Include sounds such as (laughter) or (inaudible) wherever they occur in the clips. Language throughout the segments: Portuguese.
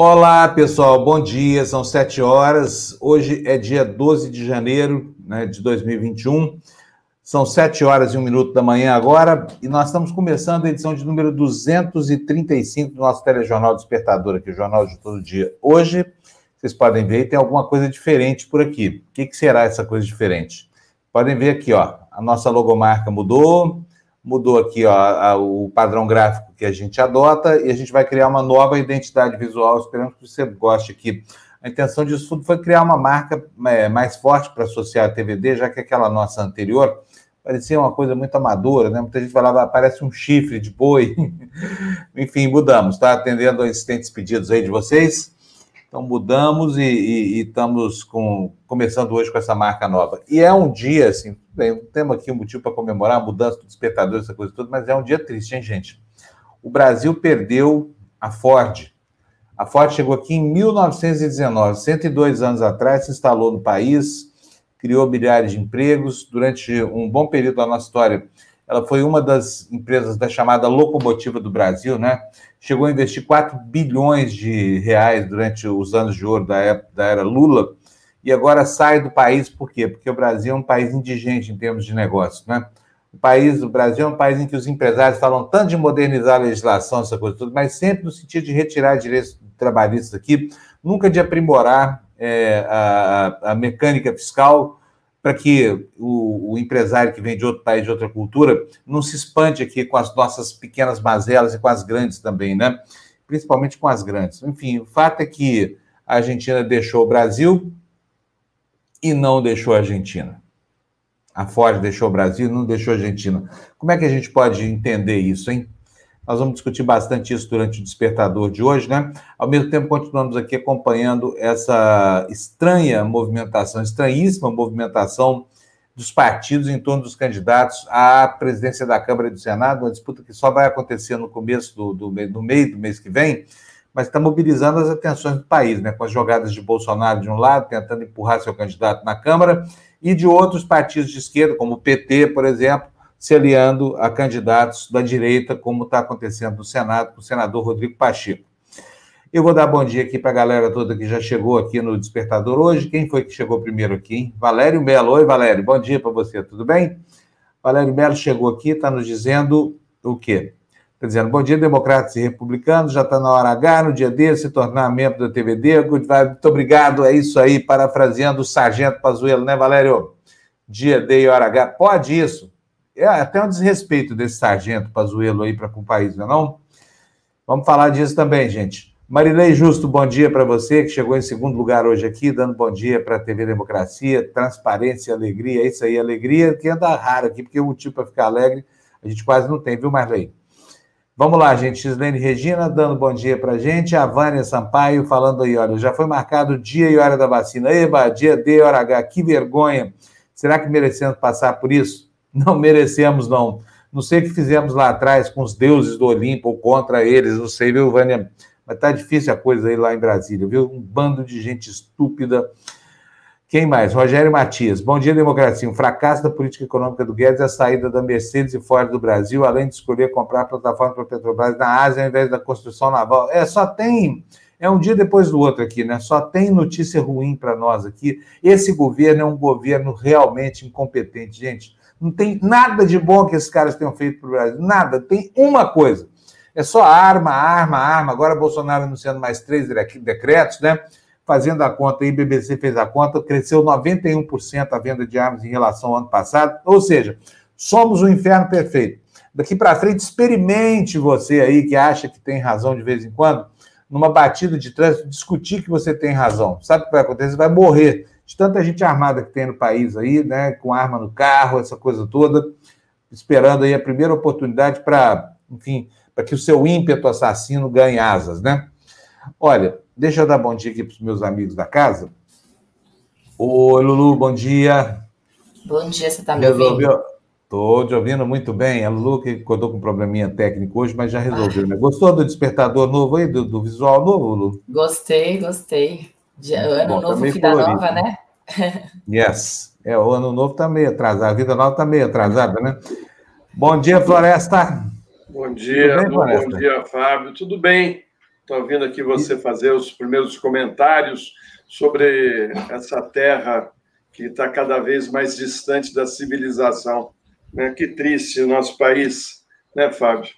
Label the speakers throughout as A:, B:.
A: Olá, pessoal, bom dia. São sete horas. Hoje é dia 12 de janeiro né, de 2021. São sete horas e um minuto da manhã agora e nós estamos começando a edição de número 235 do nosso telejornal Despertador, aqui, o Jornal de Todo Dia. Hoje, vocês podem ver, tem alguma coisa diferente por aqui. O que, que será essa coisa diferente? Podem ver aqui, ó, a nossa logomarca mudou, mudou aqui ó, a, o padrão gráfico que a gente adota e a gente vai criar uma nova identidade visual. Esperamos que você goste aqui. A intenção disso tudo foi criar uma marca é, mais forte para associar a TVD, já que aquela nossa anterior parecia uma coisa muito amadora, né? Muita gente falava, parece um chifre de boi. (laughs) Enfim, mudamos, tá? Atendendo a insistentes pedidos aí de vocês. Então mudamos e, e, e, estamos com, começando hoje com essa marca nova. E é um dia, assim, bem, temos aqui um motivo para comemorar a mudança do despertador, essa coisa toda, mas é um dia triste, hein, gente? O Brasil perdeu a Ford. A Ford chegou aqui em 1919, 102 anos atrás, se instalou no país, criou milhares de empregos. Durante um bom período da nossa história, ela foi uma das empresas da chamada locomotiva do Brasil, né? chegou a investir 4 bilhões de reais durante os anos de ouro da, época, da era Lula, e agora sai do país, por quê? Porque o Brasil é um país indigente em termos de negócio, né? O país, o Brasil é um país em que os empresários falam tanto de modernizar a legislação, essa coisa toda, mas sempre no sentido de retirar direitos trabalhistas aqui, nunca de aprimorar é, a, a mecânica fiscal, para que o, o, empresário que vem de outro país, de outra cultura, não se espante aqui com as nossas pequenas mazelas e com as grandes também, né? Principalmente com as grandes. Enfim, o fato é que a Argentina deixou o Brasil e não deixou a Argentina. A Ford deixou o Brasil e não deixou a Argentina. Como é que a gente pode entender isso, hein? Nós vamos discutir bastante isso durante o despertador de hoje, né? Ao mesmo tempo, continuamos aqui acompanhando essa estranha movimentação, estranhíssima movimentação dos partidos em torno dos candidatos à presidência da Câmara e do Senado, uma disputa que só vai acontecer no começo do, do, meio do mês que vem, mas está mobilizando as atenções do país, né? Com as jogadas de Bolsonaro de um lado, tentando empurrar seu candidato na Câmara, e de outros partidos de esquerda, como o PT, por exemplo, se aliando a candidatos da direita, como está acontecendo no Senado com o senador Rodrigo Pacheco. Eu vou dar bom dia aqui para a galera toda que já chegou aqui no Despertador hoje. Quem foi que chegou primeiro aqui? Hein? Valério Melo. Oi, Valério. Bom dia para você, tudo bem? Valério Melo chegou aqui, está nos dizendo o quê? Está dizendo, bom dia, democratas e republicanos, já está na hora H, no dia D, se tornar membro da TVD. Muito obrigado, é isso aí, parafraseando o Sargento Pazuello, né, Valério? Dia D e hora H. Pode isso é até um desrespeito desse sargento Pazuello aí para com o país, não é não? Vamos falar disso também, gente. Marilei Justo, bom dia para você, que chegou em segundo lugar hoje aqui, dando bom dia para a TV Democracia, transparência alegria, é isso aí, alegria que anda raro aqui, porque o motivo para ficar alegre a gente quase não tem, viu, Marley? Vamos lá, gente. Gislene Regina dando bom dia para gente. A Vânia Sampaio falando aí, olha, já foi marcado dia e hora da vacina. Eba, dia D, hora H, que vergonha. Será que merecemos passar por isso? Não merecemos, não. Não sei o que fizemos lá atrás com os deuses do Olimpo ou contra eles, não sei, viu, Vânia? Mas tá difícil a coisa aí lá em Brasília, viu? Um bando de gente estúpida. Quem mais? Rogério Matias. Bom dia, democracia. Um fracasso da política econômica do Guedes é a saída da Mercedes e fora do Brasil, além de escolher comprar plataforma para Petrobras na Ásia ao invés da construção naval. É, só tem. É um dia depois do outro aqui, né? Só tem notícia ruim para nós aqui. Esse governo é um governo realmente incompetente, gente. Não tem nada de bom que esses caras tenham feito para o Brasil. Nada. Tem uma coisa. É só arma, arma, arma. Agora Bolsonaro anunciando mais três decretos, né? Fazendo a conta aí, BBC fez a conta, cresceu 91% a venda de armas em relação ao ano passado. Ou seja, somos o inferno perfeito. Daqui para frente, experimente você aí que acha que tem razão de vez em quando, numa batida de trânsito, discutir que você tem razão. Sabe o que vai acontecer? Você vai morrer de tanta gente armada que tem no país aí, né, com arma no carro, essa coisa toda, esperando aí a primeira oportunidade para, enfim, para que o seu ímpeto assassino ganhe asas, né? Olha, deixa eu dar bom dia aqui para os meus amigos da casa. Oi, Lulu, bom dia.
B: Bom dia, você está me ouvindo?
A: Estou te ouvindo muito bem. A Lulu que acordou com um probleminha técnico hoje, mas já resolveu, ah. né? Gostou do despertador novo aí, do, do visual novo, Lulu?
B: Gostei, gostei. De ano Bom, novo, vida colorido. nova, né? (laughs)
A: yes. É, o ano novo está meio atrasado, a vida nova está meio atrasada, né? Bom dia, Floresta.
C: Bom dia, bem, Floresta? bom dia, Fábio. Tudo bem? Estou ouvindo aqui você fazer os primeiros comentários sobre essa terra que está cada vez mais distante da civilização. Né? Que triste o nosso país, né, Fábio?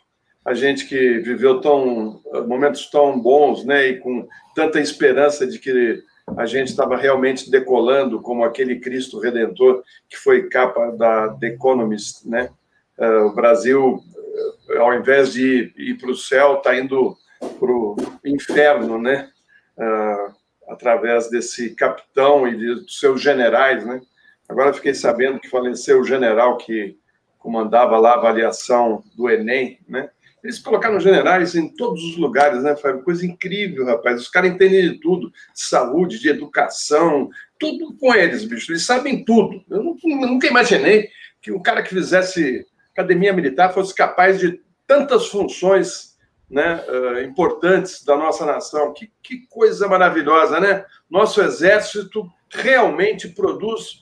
C: A gente que viveu tão momentos tão bons, né, e com tanta esperança de que a gente estava realmente decolando como aquele Cristo Redentor que foi capa da The Economist, né? Uh, o Brasil, uh, ao invés de ir, para o céu, está indo para o inferno, né? Uh, através desse capitão e dos seus generais, né? Agora fiquei sabendo que faleceu o general que comandava lá a avaliação do Enem, né? Eles colocaram generais em todos os lugares, né, Fábio? Coisa incrível, rapaz. Os caras entendem de tudo: de saúde, de educação, tudo com eles, bicho. Eles sabem tudo. Eu nunca imaginei que um cara que fizesse academia militar fosse capaz de tantas funções né, uh, importantes da nossa nação. Que, que coisa maravilhosa, né? Nosso exército realmente produz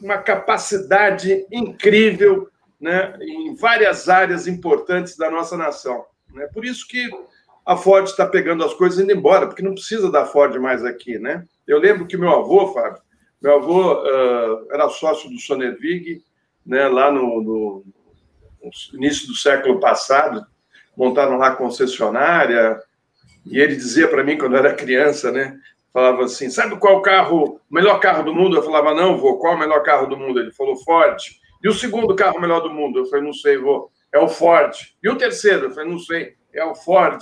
C: uma capacidade incrível né, em várias áreas importantes da nossa nação. Né? Por isso que a Ford está pegando as coisas e indo embora, porque não precisa da Ford mais aqui. Né? Eu lembro que meu avô, Fábio, meu avô uh, era sócio do Sonervig, né, lá no, no, início do século passado, montaram lá concessionária, e ele dizia para mim, quando eu era criança, né, falava assim, sabe qual carro, o melhor carro do mundo? Eu falava, não, vô, qual é o melhor carro do mundo? Ele falou, Ford. E o segundo carro melhor do mundo? Eu falei, não sei, vou. É o Ford. E o terceiro? Eu falei, não sei, é o Ford.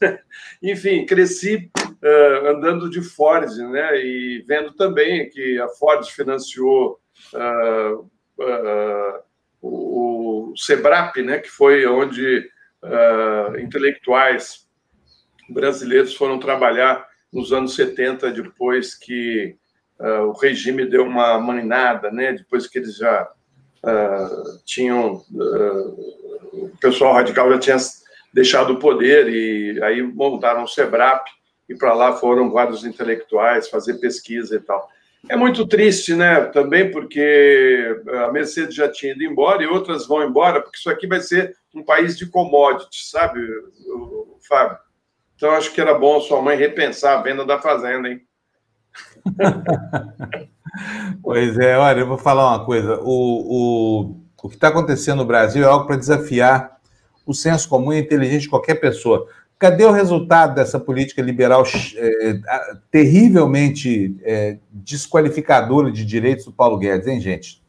C: (laughs) Enfim, cresci uh, andando de Ford, né? E vendo também que a Ford financiou uh, uh, o Sebrap, né? Que foi onde intelectuais brasileiros foram trabalhar nos anos 70, depois que o regime deu uma maninada, né? Depois que eles já uh, tinham. Uh, o pessoal radical já tinha deixado o poder e aí montaram o SEBRAP e para lá foram vários intelectuais fazer pesquisa e tal. É muito triste, né? Também porque a Mercedes já tinha ido embora e outras vão embora, porque isso aqui vai ser um país de commodities, sabe, Fábio? Então acho que era bom sua mãe repensar a venda da fazenda, hein? (laughs)
A: Pois é, olha, eu vou falar uma coisa. O, o, o que está acontecendo no Brasil é algo para desafiar o senso comum e a inteligência de qualquer pessoa. Cadê o resultado dessa política liberal é, terrivelmente é, desqualificadora de direitos do Paulo Guedes, hein, gente?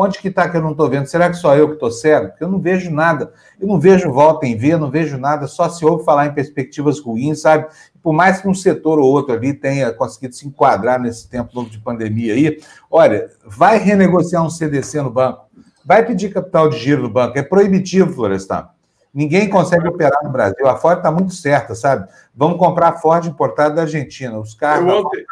A: Onde que está que eu não estou vendo? Será que só eu que estou cego? Porque eu não vejo nada. Eu não vejo volta em ver, não vejo nada, só se ouve falar em perspectivas ruins, sabe? Por mais que um setor ou outro ali tenha conseguido se enquadrar nesse tempo novo de pandemia aí, olha, vai renegociar um CDC no banco, vai pedir capital de giro no banco, é proibitivo, Florestan. Ninguém consegue operar no Brasil. A Ford está muito certa, sabe? Vamos comprar a Ford importada da Argentina. Os carros ontem...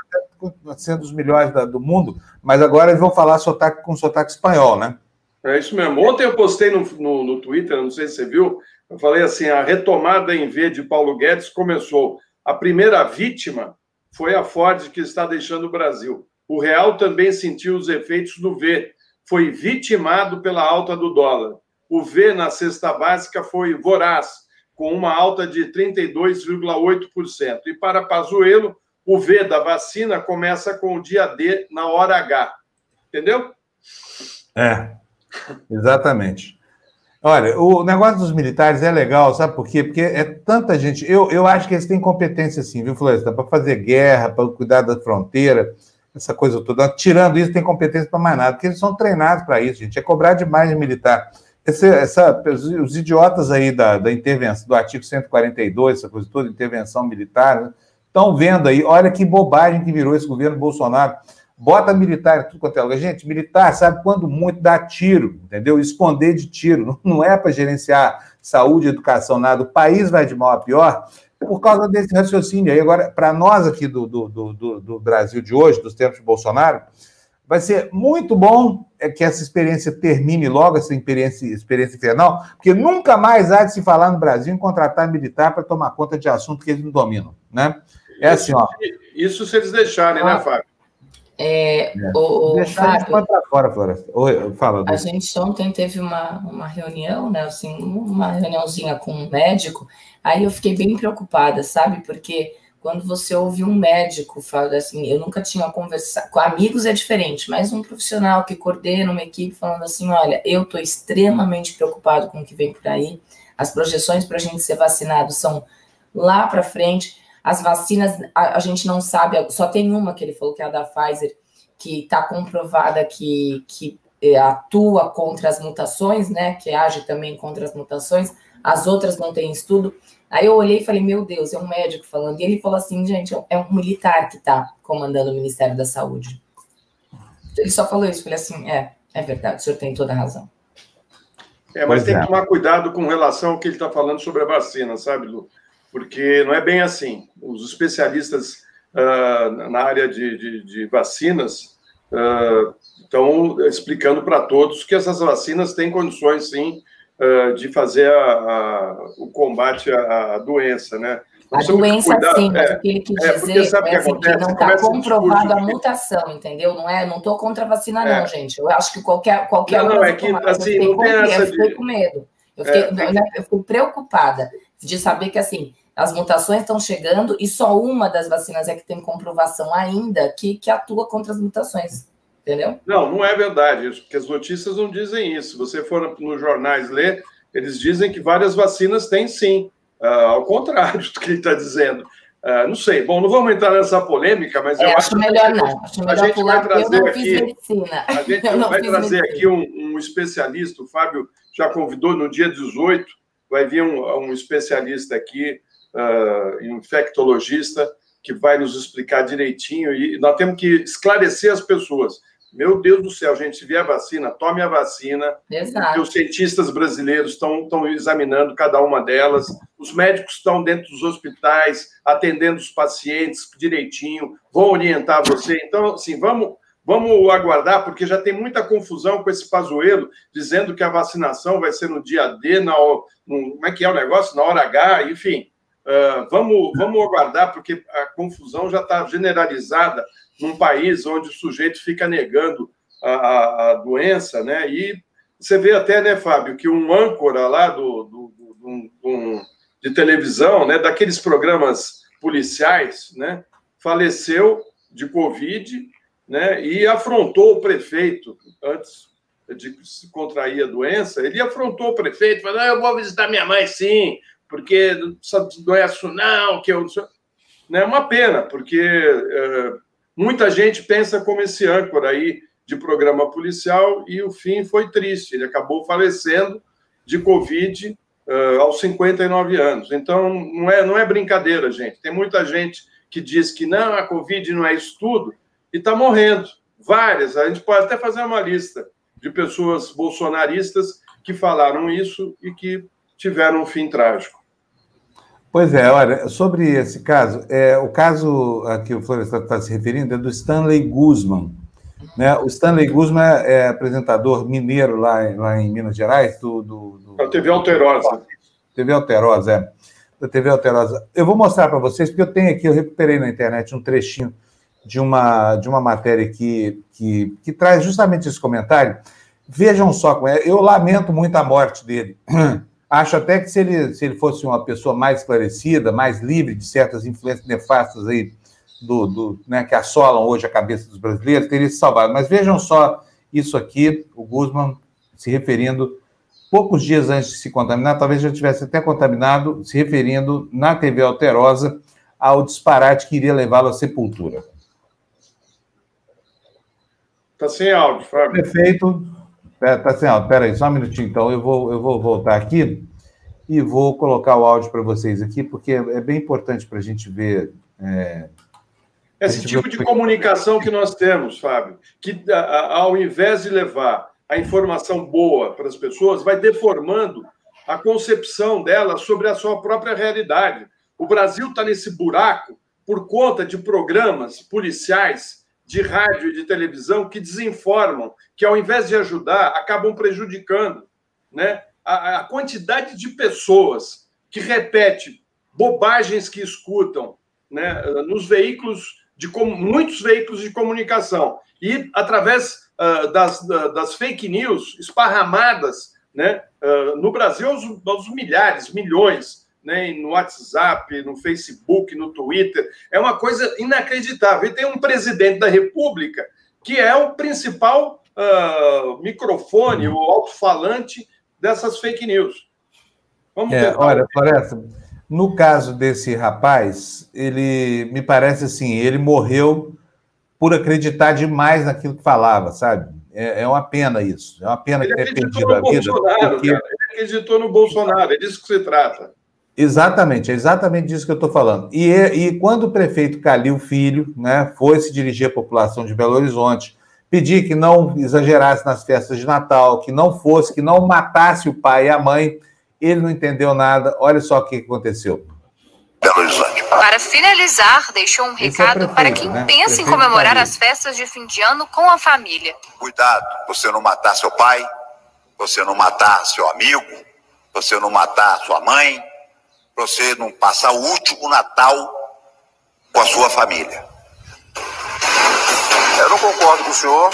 A: sendo os melhores do mundo, mas agora eles vão falar sotaque, com sotaque espanhol, né?
C: É isso mesmo. Ontem eu postei no, no, no Twitter, não sei se você viu, eu falei assim: a retomada em V de Paulo Guedes começou. A primeira vítima foi a Ford, que está deixando o Brasil. O real também sentiu os efeitos do V, foi vitimado pela alta do dólar. O V na cesta básica foi voraz, com uma alta de 32,8%. E para Pazuello, o V da vacina começa com o dia D na hora H. Entendeu?
A: É, exatamente. Olha, o negócio dos militares é legal, sabe por quê? Porque é tanta gente. Eu, eu acho que eles têm competência, sim, viu, Floresta? Para fazer guerra, para cuidar da fronteira, essa coisa toda. Tirando isso, tem competência para mais nada, porque eles são treinados para isso, gente. É cobrar demais de militar. Esse, essa, os idiotas aí da, da intervenção, do artigo 142, essa coisa toda, intervenção militar, estão vendo aí, olha que bobagem que virou esse governo Bolsonaro. Bota militar tudo quanto é lugar. Gente, militar sabe quando muito dá tiro, entendeu? Esconder de tiro. Não é para gerenciar saúde, educação, nada. O país vai de mal a pior por causa desse raciocínio aí. Agora, para nós aqui do, do, do, do, Brasil de hoje, dos tempos de Bolsonaro, vai ser muito bom é que essa experiência termine logo, essa experiência, experiência infernal, porque nunca mais há de se falar no Brasil em contratar militar para tomar conta de assunto que eles não dominam, né? É assim, ó.
C: Isso se eles deixarem, né, ah, né, Fábio?
B: É, é. O, o Fábio,
A: fora, Floresta. Oi, fala.
B: A gente ontem teve uma, uma reunião, né? Assim, uma reuniãozinha com um médico. Aí eu fiquei bem preocupada, sabe? Porque quando você ouve um médico falar assim, eu nunca tinha conversado com amigos é diferente, mas um profissional que coordena uma equipe falando assim, olha, eu estou extremamente preocupado com o que vem por aí. As projeções para a gente ser vacinado são lá para frente. As vacinas, a, a, gente não sabe, só tem uma que ele falou, que é a da Pfizer, que está comprovada que, que é, atua contra as mutações, né? Que age também contra as mutações. As outras não têm estudo. Aí eu olhei e falei, meu Deus, é um médico falando. E ele falou assim, gente, é um militar que está comandando o Ministério da Saúde. Ele só falou isso. Falei assim, é, é verdade, o senhor tem toda a razão.
C: É, mas pois tem é. que tomar cuidado com relação ao que ele está falando sobre a vacina, sabe, Lu? Porque não é bem assim. Os especialistas uh, na área de, de, de vacinas uh, estão explicando para todos que essas vacinas têm condições, sim, uh, de fazer a, a, o combate à, à doença, né?
B: a doença sim, mas é, o que ele quis é, dizer sabe é assim, que, não está comprovado a mutação, entendeu? Não é, não estou contra a vacina, é. não, gente. Eu acho que qualquer qualquer
C: não, não é que assim, não tem essa
B: eu fiquei com medo. Eu fiquei, é, eu fiquei preocupada de saber que assim as mutações estão chegando e só uma das vacinas é que tem comprovação ainda que, que atua contra as mutações. Entendeu?
C: Não, não é verdade, porque as notícias não dizem isso. Se você for nos jornais ler, eles dizem que várias vacinas têm sim. Uh, ao contrário (laughs) do que ele está dizendo. Uh, não sei. Bom, não vamos entrar nessa polêmica, mas
B: é,
C: eu
B: acho, acho melhor não. Acho melhor
C: a gente vai trazer aqui. Medicina. A gente (laughs) vai trazer medicina. aqui um, um, especialista. O Fábio já convidou no dia 18. Vai vir um, um especialista aqui uh, infectologista que vai nos explicar direitinho e nós temos que esclarecer as pessoas. Meu Deus do céu, gente, se vier vacina, tome a vacina. Exato. Os cientistas brasileiros estão, estão examinando cada uma delas. Os médicos estão dentro dos hospitais, atendendo os pacientes direitinho, vão orientar você. Então, assim, vamos, vamos aguardar, porque já tem muita confusão com esse pazuelo, dizendo que a vacinação vai ser no dia D, na, no, como é que é o negócio? Na hora H, enfim. Uh, vamos, vamos aguardar, porque a confusão já está generalizada num país onde o sujeito fica negando a, a, a, doença, né? E você vê até, né, Fábio, que um âncora lá do, do, do, do de televisão, né, daqueles programas policiais, né, faleceu de Covid, né, e afrontou o prefeito antes de contrair a doença, ele afrontou o prefeito, falou: eu vou visitar minha mãe, sim, porque não é isso não, que eu... É uma pena, porque é, muita gente pensa como esse âncora aí de programa policial e o fim foi triste. Ele acabou falecendo de Covid uh, aos 59 anos. Então, não é, não é brincadeira, gente. Tem muita gente que diz que não, a Covid não é isso tudo e está morrendo. Várias. A gente pode até fazer uma lista de pessoas bolsonaristas que falaram isso e que tiveram um fim trágico.
A: Pois é, olha, sobre esse caso, é, o caso a que o Florestan está se referindo é do Stanley Guzman. Né? O Stanley Guzman é apresentador mineiro lá, lá em Minas Gerais, do, do,
C: do... Da TV Alterosa.
A: TV Alterosa, é. Da TV Alterosa. Eu vou mostrar para vocês, porque eu tenho aqui, eu recuperei na internet um trechinho de uma, de uma matéria que, que, que traz justamente esse comentário. Vejam só, eu lamento muito a morte dele. (clears throat) Acho até que se ele, se ele fosse uma pessoa mais esclarecida, mais livre de certas influências nefastas aí do, do né, que assolam hoje a cabeça dos brasileiros, teria se salvado. Mas vejam só isso aqui, o Guzman se referindo poucos dias antes de se contaminar, talvez já tivesse até contaminado, se referindo na TV Alterosa ao disparate que iria levá-lo à sepultura.
C: Está sem áudio, Fábio.
A: Prefeito, Tá, tá sem áudio. Peraí, só um minutinho, então. Eu vou, eu vou voltar aqui e vou colocar o áudio para vocês aqui, porque é bem importante para a gente ver. É,
C: Esse gente tipo de comunicação que nós temos, Fábio, que ao invés de levar a informação boa para as pessoas, vai deformando a concepção delas sobre a sua própria realidade. O Brasil está nesse buraco por conta de programas policiais de rádio e de televisão que desinformam, que ao invés de ajudar, acabam prejudicando. Né? A, a quantidade de pessoas que repete bobagens que escutam né, nos veículos de muitos veículos de comunicação e através uh, das, das fake news esparramadas né, uh, no Brasil aos, aos, milhares, milhões, né, no WhatsApp, no Facebook, no Twitter. É uma coisa inacreditável. E tem um presidente da República que é o principal microfone, o alto-falante dessas fake news.
A: Vamos é, olha, Floresta, no caso desse rapaz, ele me parece assim, ele morreu por acreditar demais naquilo que falava, sabe? É, é uma pena isso. É uma pena ele ter perdido a vida.
C: Porque... Ele acreditou no Bolsonaro, é disso que se trata.
A: Exatamente, é exatamente disso que eu estou falando. E, e quando o prefeito Calil Filho né, foi se dirigir à população de Belo Horizonte, pedir que não exagerasse nas festas de Natal, que não fosse, que não matasse o pai e a mãe, ele não entendeu nada. Olha só o que aconteceu.
D: Belo Horizonte. Para finalizar, deixou um é recado é prefeito, para quem né? pensa prefeito em comemorar as festas de fim de ano com a família.
E: Cuidado, você não matar seu pai, você não matar seu amigo, você não matar sua mãe, você não passar o último Natal com a sua família.
F: Eu não concordo com o senhor.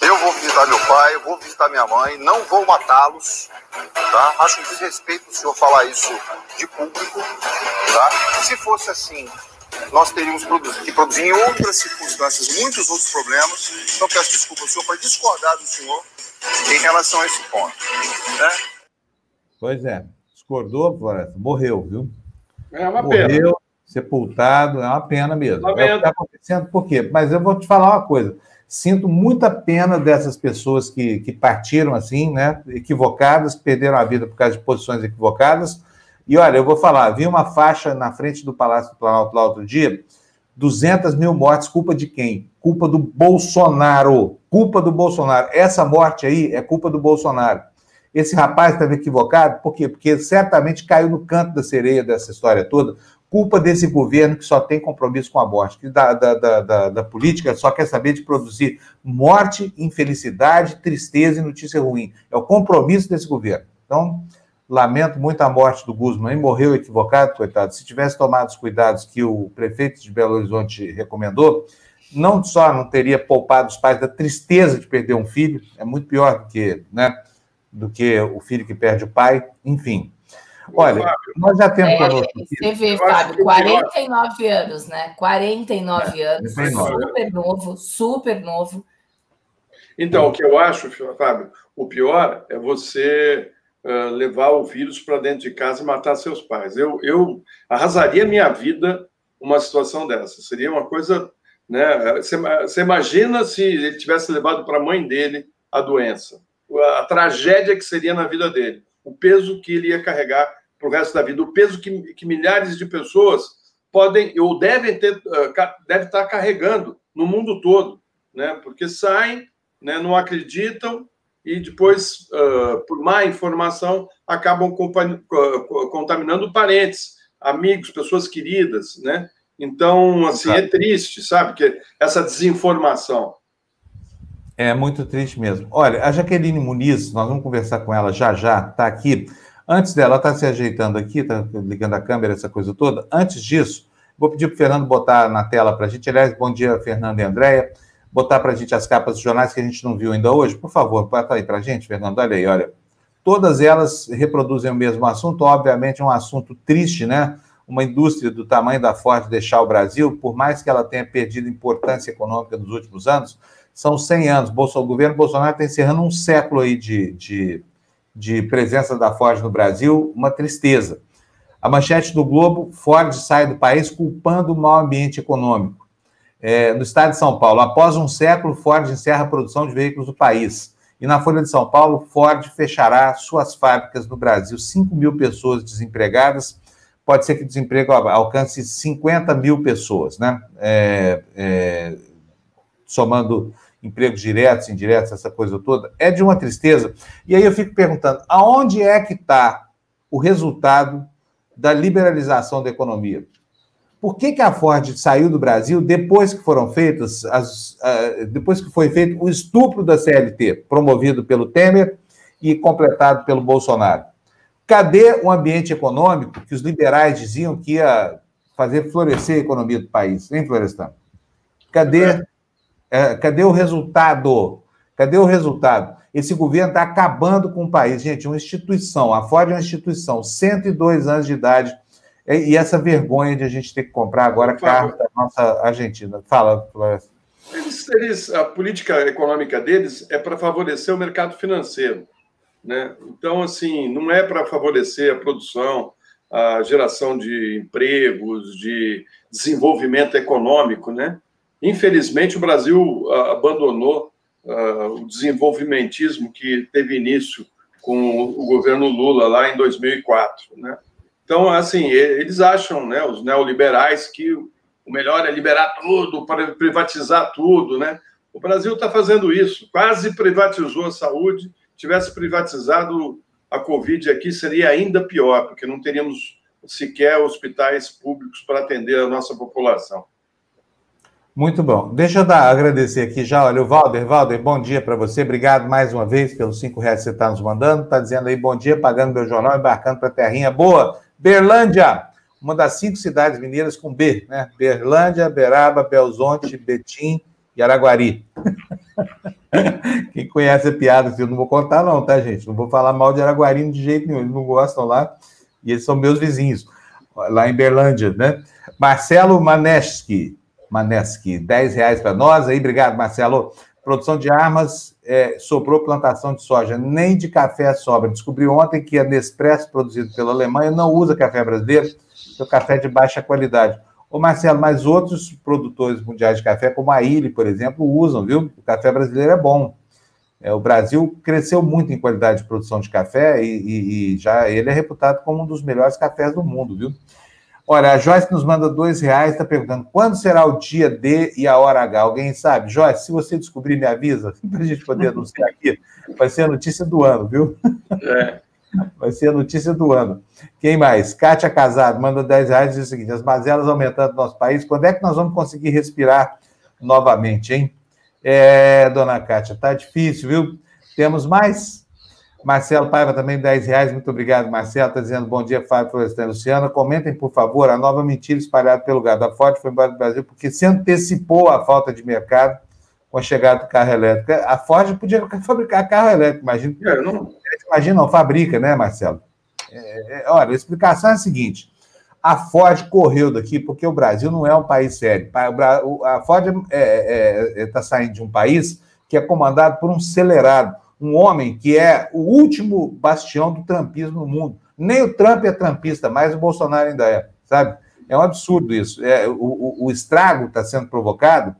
F: Eu vou visitar meu pai, eu vou visitar minha mãe, não vou matá-los, tá? Acho um desrespeito o senhor falar isso de público, tá? Se fosse assim, nós teríamos que produzir em outras circunstâncias muitos outros problemas. Então peço desculpa ao senhor por discordar do senhor em relação a esse ponto, né?
A: Pois é, discordou, Floresta, morreu, viu?
C: É uma morreu,
A: pena. sepultado, é uma pena mesmo. É o que está acontecendo, por quê? Mas eu vou te falar uma coisa Sinto muita pena dessas pessoas que, que partiram assim, né, equivocadas, perderam a vida por causa de posições equivocadas. E olha, eu vou falar, vi uma faixa na frente do Palácio do Planalto lá outro dia, 200 mil mortes, culpa de quem? Culpa do Bolsonaro. Culpa do Bolsonaro. Essa morte aí é culpa do Bolsonaro. Esse rapaz estava equivocado, por quê? Porque certamente caiu no canto da sereia dessa história toda, culpa desse governo que só tem compromisso com a morte, que da, da, da, da, política só quer saber de produzir morte, infelicidade, tristeza e notícia ruim. É o compromisso desse governo. Então, lamento muito a morte do Guzman, ele morreu equivocado, coitado. Se tivesse tomado os cuidados que o prefeito de Belo Horizonte recomendou, não só não teria poupado os pais da tristeza de perder um filho, é muito pior do que, né, do que o filho que perde o pai, enfim. Olha, Fábio, nós já temos é,
B: conosco. Você vê, Fábio, 49 anos, né? 49 é, anos, 49. super novo, super novo.
C: Então, o que eu acho, Fábio, o pior é você uh, levar o vírus para dentro de casa e matar seus pais. Eu, eu arrasaria minha vida uma situação dessa. Seria uma coisa. Né? Você, você imagina se ele tivesse levado para a mãe dele a doença, a tragédia que seria na vida dele, o peso que ele ia carregar para o resto da vida, o peso que, que milhares de pessoas podem ou devem ter, uh, deve estar carregando no mundo todo, né? Porque saem, né, não acreditam e depois, uh, por má informação, acabam contaminando parentes, amigos, pessoas queridas, né? Então, assim, é triste, sabe? Que essa desinformação.
A: É muito triste mesmo. Olha, a Jaqueline Muniz, nós vamos conversar com ela já já, está aqui. Antes dela, está se ajeitando aqui, está ligando a câmera, essa coisa toda. Antes disso, vou pedir para o Fernando botar na tela para a gente. Aliás, bom dia, Fernando e Andréia. Botar para a gente as capas dos jornais que a gente não viu ainda hoje. Por favor, bota aí para a gente, Fernando. Olha aí, olha. Todas elas reproduzem o mesmo assunto, obviamente é um assunto triste, né? Uma indústria do tamanho da Ford deixar o Brasil, por mais que ela tenha perdido importância econômica nos últimos anos, são 100 anos. O governo Bolsonaro está encerrando um século aí de, de de presença da Ford no Brasil, uma tristeza. A manchete do Globo: Ford sai do país culpando o mau ambiente econômico. É, no estado de São Paulo, após um século, Ford encerra a produção de veículos do país. E na Folha de São Paulo, Ford fechará suas fábricas no Brasil. 5 mil pessoas desempregadas. Pode ser que o desemprego alcance 50 mil pessoas, né? É, é, somando empregos diretos, indiretos, essa coisa toda, é de uma tristeza. E aí eu fico perguntando, aonde é que está o resultado da liberalização da economia? Por que, que a Ford saiu do Brasil depois que foram feitas, as, uh, depois que foi feito o estupro da CLT, promovido pelo Temer e completado pelo Bolsonaro? Cadê o ambiente econômico que os liberais diziam que ia fazer florescer a economia do país, hein, Florestan? Cadê, é, cadê o resultado? Cadê o resultado? Esse governo está acabando com o país. Gente, uma instituição, a Ford é uma instituição, 102 anos de idade, e essa vergonha de a gente ter que comprar agora carro da nossa Argentina. Fala, Floresta.
C: Eles, eles, a política econômica deles é para favorecer o mercado financeiro. Né? Então, assim, não é para favorecer a produção, a geração de empregos, de desenvolvimento econômico. Né? Infelizmente, o Brasil abandonou uh, o desenvolvimentismo que teve início com o governo Lula lá em 2004. Né? Então, assim, eles acham, né, os neoliberais, que o melhor é liberar tudo, para privatizar tudo, né? O Brasil está fazendo isso, quase privatizou a saúde. Tivesse privatizado a Covid aqui, seria ainda pior, porque não teríamos sequer hospitais públicos para atender a nossa população.
A: Muito bom. Deixa eu dar, agradecer aqui já. Olha, o Valder, Valder, bom dia para você. Obrigado mais uma vez pelos cinco reais que você está nos mandando. Está dizendo aí bom dia, pagando meu jornal, embarcando para terrinha boa. Berlândia, uma das cinco cidades mineiras com B, né? Berlândia, Beraba, Belzonte, Betim e Araguari. (laughs) Quem conhece a piada, eu não vou contar, não, tá, gente? Não vou falar mal de Araguari de jeito nenhum, eles não gostam lá, e eles são meus vizinhos, lá em Berlândia, né? Marcelo Maneski, Maneski, 10 reais para nós aí, obrigado, Marcelo. Produção de armas, é, sobrou plantação de soja, nem de café sobra. Descobri ontem que a Nespresso, produzido pela Alemanha, não usa café brasileiro, é café de baixa qualidade. Ô Marcelo, mas outros produtores mundiais de café, como a Ilha, por exemplo, usam, viu? O café brasileiro é bom. É, o Brasil cresceu muito em qualidade de produção de café e, e, e, já ele é reputado como um dos melhores cafés do mundo, viu? Olha, a Joyce nos manda dois reais, está perguntando quando será o dia D e a hora H. Alguém sabe? Joyce, se você descobrir, me avisa, (laughs) para a gente poder anunciar aqui. Vai ser a notícia do ano, viu? É. (laughs) Vai ser a notícia do ano. Quem mais? Kátia Casado manda 10 reais e diz o seguinte: as mazelas aumentando no nosso país, quando é que nós vamos conseguir respirar novamente, hein? É, dona Kátia, tá difícil, viu? Temos mais? Marcelo Paiva também, 10 reais. Muito obrigado, Marcelo. Está dizendo bom dia, Fábio Florestan e Luciana. Comentem, por favor, a nova mentira espalhada pelo gado. A Ford foi embora do Brasil porque se antecipou a falta de mercado com a chegada do carro elétrico. A Ford podia fabricar carro elétrico, imagina. É, não... Imagina, não fabrica, né, Marcelo? É, é, olha, a explicação é a seguinte: a Ford correu daqui porque o Brasil não é um país sério. A Ford está é, é, é tá saindo de um país que é comandado por um acelerado um homem que é o último bastião do trumpismo no mundo. Nem o Trump é trumpista, mas o Bolsonaro ainda é, sabe? É um absurdo isso. É, o, o, estrago está sendo provocado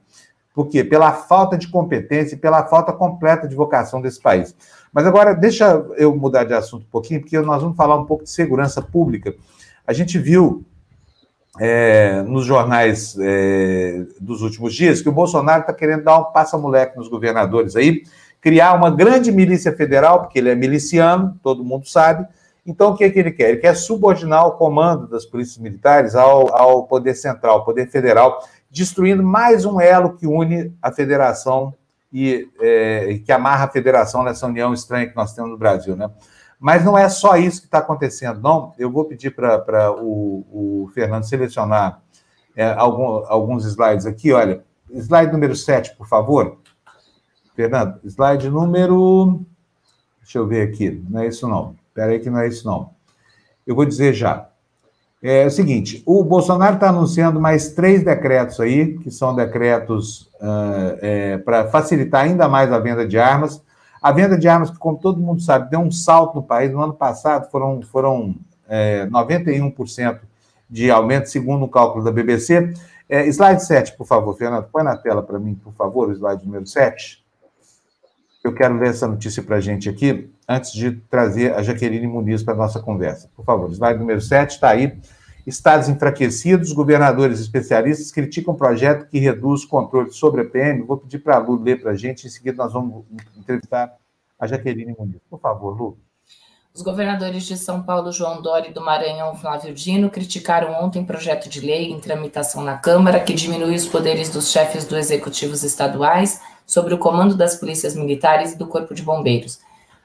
A: por quê? Pela falta de competência e pela falta completa de vocação desse país. Mas agora, deixa eu mudar de assunto um pouquinho, porque nós vamos falar um pouco de segurança pública. A gente viu é, nos jornais é, dos últimos dias que o Bolsonaro está querendo dar um passa-moleque nos governadores aí, criar uma grande milícia federal, porque ele é miliciano, todo mundo sabe. Então, o que, é que ele quer? Ele quer subordinar o comando das polícias militares ao, ao poder central, ao poder federal, destruindo mais um elo que une a federação e é, que amarra a federação nessa união estranha que nós temos no Brasil, né? Mas não é só isso que está acontecendo, não. Eu vou pedir para o, o, Fernando selecionar é, algum, alguns slides aqui. Olha, slide número 7, por favor. Fernando, slide número. Deixa eu ver aqui. Não é isso, não. Espera aí que não é isso, não. Eu vou dizer já. É o seguinte: o Bolsonaro está anunciando mais três decretos aí, que são decretos uh, é, para facilitar ainda mais a venda de armas. A venda de armas, que, como todo mundo sabe, deu um salto no país. No ano passado foram, foram é, 91% de aumento, segundo o cálculo da BBC. É, slide 7, por favor, Fernando. Põe na tela para mim, por favor, o slide número 7. Eu quero ler essa notícia para a gente aqui, antes de trazer a Jaqueline Muniz para a nossa conversa. Por favor, slide número 7 está aí. Estados enfraquecidos, governadores especialistas criticam projeto que reduz o controle sobre a PM. Vou pedir para a Lu ler para a gente, em seguida nós vamos entrevistar a Jaqueline Muniz. Por favor, Lu.
B: Os governadores de São Paulo, João Dória e do Maranhão, Flávio Dino, criticaram ontem projeto de lei em tramitação na Câmara que diminui os poderes dos chefes dos executivos estaduais sobre o comando das polícias militares e do Corpo de Bombeiros.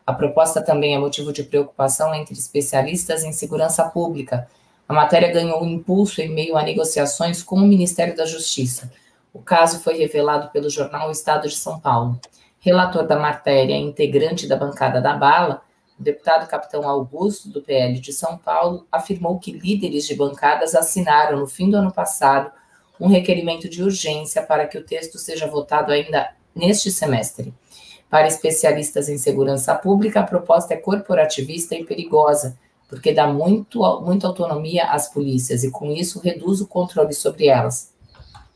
B: A proposta também é motivo de preocupação entre especialistas em segurança pública. A matéria ganhou impulso em meio a negociações com o Ministério da Justiça. O caso foi revelado pelo jornal Estado de São Paulo. Relator da matéria, integrante da bancada da bala, o deputado capitão Augusto, do PL de São Paulo, afirmou que líderes de bancadas assinaram, no fim do ano passado, um requerimento de urgência para que o texto seja votado ainda neste semestre. Para especialistas em segurança pública, a proposta é corporativista e perigosa, porque dá muito, muita autonomia às polícias e, com isso, reduz o controle sobre elas.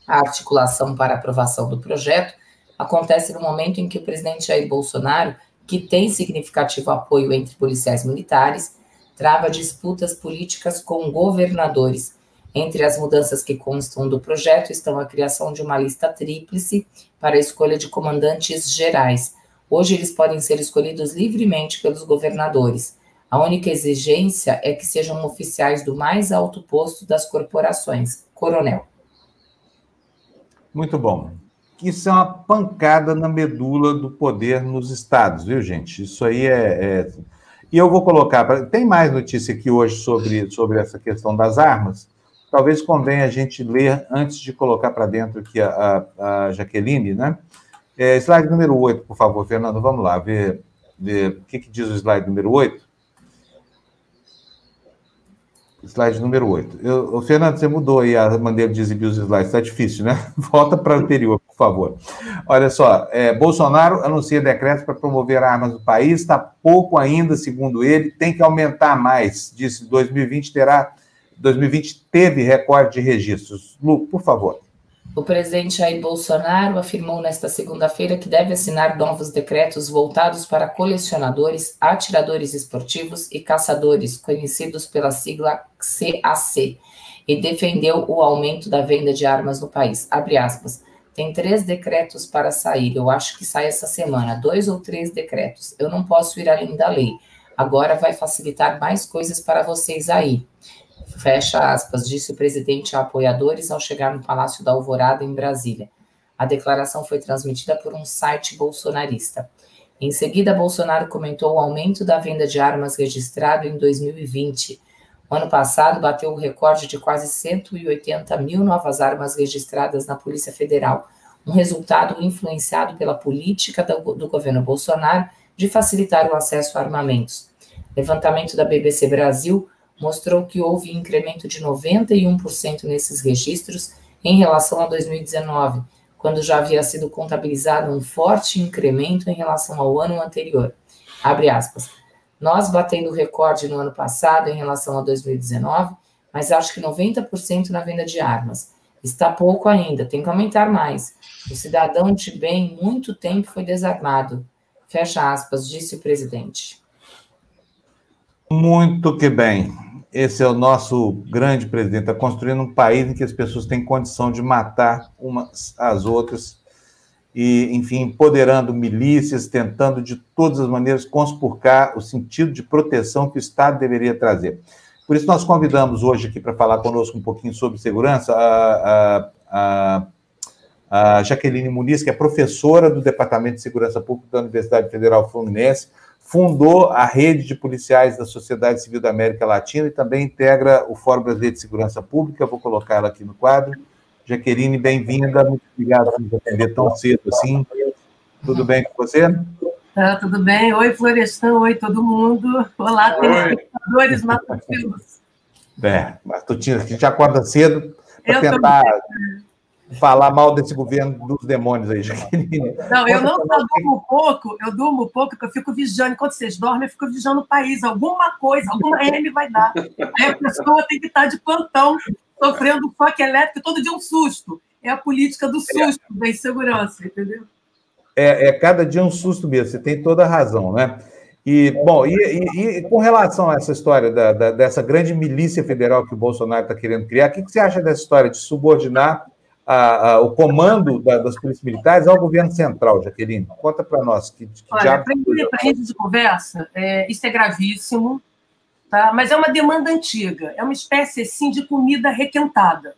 B: A articulação para aprovação do projeto acontece no momento em que o presidente Jair Bolsonaro, que tem significativo apoio entre policiais militares, trava disputas políticas com governadores. Entre as mudanças que constam do projeto estão a criação de uma lista tríplice para a escolha de comandantes gerais. Hoje eles podem ser escolhidos livremente pelos governadores. A única exigência é que sejam oficiais do mais alto posto das corporações, coronel.
A: Muito bom. Isso é uma pancada na medula do poder nos estados, viu, gente? Isso aí é. é... E eu vou colocar. Tem mais notícia aqui hoje sobre, sobre essa questão das armas. Talvez convenha a gente ler antes de colocar para dentro aqui a, a, a Jaqueline, né? É, slide número 8, por favor, Fernando. Vamos lá, ver, ver o que, que diz o slide número 8. Slide número 8. Eu, Fernando, você mudou aí a maneira de exibir os slides, está difícil, né? (laughs) Volta para o anterior, por favor. Olha só, é, Bolsonaro anuncia decreto para promover armas no país, está pouco ainda, segundo ele, tem que aumentar mais. Disse 2020 terá, 2020 teve recorde de registros. Lu, por favor.
B: O presidente Jair Bolsonaro afirmou nesta segunda-feira que deve assinar novos decretos voltados para colecionadores, atiradores esportivos e caçadores, conhecidos pela sigla CAC, e defendeu o aumento da venda de armas no país. Abre aspas. Tem três decretos para sair. Eu acho que sai essa semana. Dois ou três decretos. Eu não posso ir além da lei. Agora vai facilitar mais coisas para vocês aí. Fecha aspas, disse o presidente a apoiadores ao chegar no Palácio da Alvorada, em Brasília. A declaração foi transmitida por um site bolsonarista. Em seguida, Bolsonaro comentou o aumento da venda de armas registrado em 2020. O ano passado bateu o recorde de quase 180 mil novas armas registradas na Polícia Federal, um resultado influenciado pela política do, do governo Bolsonaro de facilitar o acesso a armamentos. Levantamento da BBC Brasil mostrou que houve incremento de 91% nesses registros em relação a 2019, quando já havia sido contabilizado um forte incremento em relação ao ano anterior. Abre aspas. Nós batendo o recorde no ano passado em relação a 2019, mas acho que 90% na venda de armas. Está pouco ainda, tem que aumentar mais. O cidadão de bem muito tempo foi desarmado. Fecha aspas, disse o presidente.
A: Muito que bem esse é o nosso grande presidente, está construindo um país em que as pessoas têm condição de matar umas às outras e, enfim, empoderando milícias, tentando de todas as maneiras conspurcar o sentido de proteção que o Estado deveria trazer. Por isso, nós convidamos hoje aqui para falar conosco um pouquinho sobre segurança a, a, a, a Jaqueline Muniz, que é professora do Departamento de Segurança Pública da Universidade Federal Fluminense, fundou a rede de policiais da Sociedade Civil da América Latina e também integra o Fórum Brasileiro de Segurança Pública. Vou colocar ela aqui no quadro. Jaqueline, bem-vinda. Muito obrigado por nos atender tão cedo assim. Tudo bem com você?
G: Tá, tudo bem. Oi, Florestan. Oi, todo mundo. Olá, telespectadores matutinos.
A: É, matutinos, a gente acorda cedo para tentar falar mal desse governo dos demônios aí, Jaqueline.
G: Não, eu não só durmo pouco, eu durmo pouco, porque eu fico vigiando. Enquanto vocês dormem, eu fico vigiando o país. Alguma coisa, alguma (laughs) M vai dar. Aí a pessoa tem que estar de plantão, sofrendo choque elétrico, todo dia um susto. É a política do susto, é. da insegurança, entendeu?
A: É, é cada dia um susto mesmo, você tem toda a razão, né? E, bom, e, e, e, com relação a essa história da, da, dessa grande milícia federal que o Bolsonaro está querendo criar, o que, que você acha dessa história de subordinar a, a, o comando da, das polícias militares ao governo central, Jaqueline? Conta para nós. Que, que
G: Olha, para a gente de conversa, é, isso é gravíssimo, tá? mas é uma demanda antiga, é uma espécie assim, de comida requentada.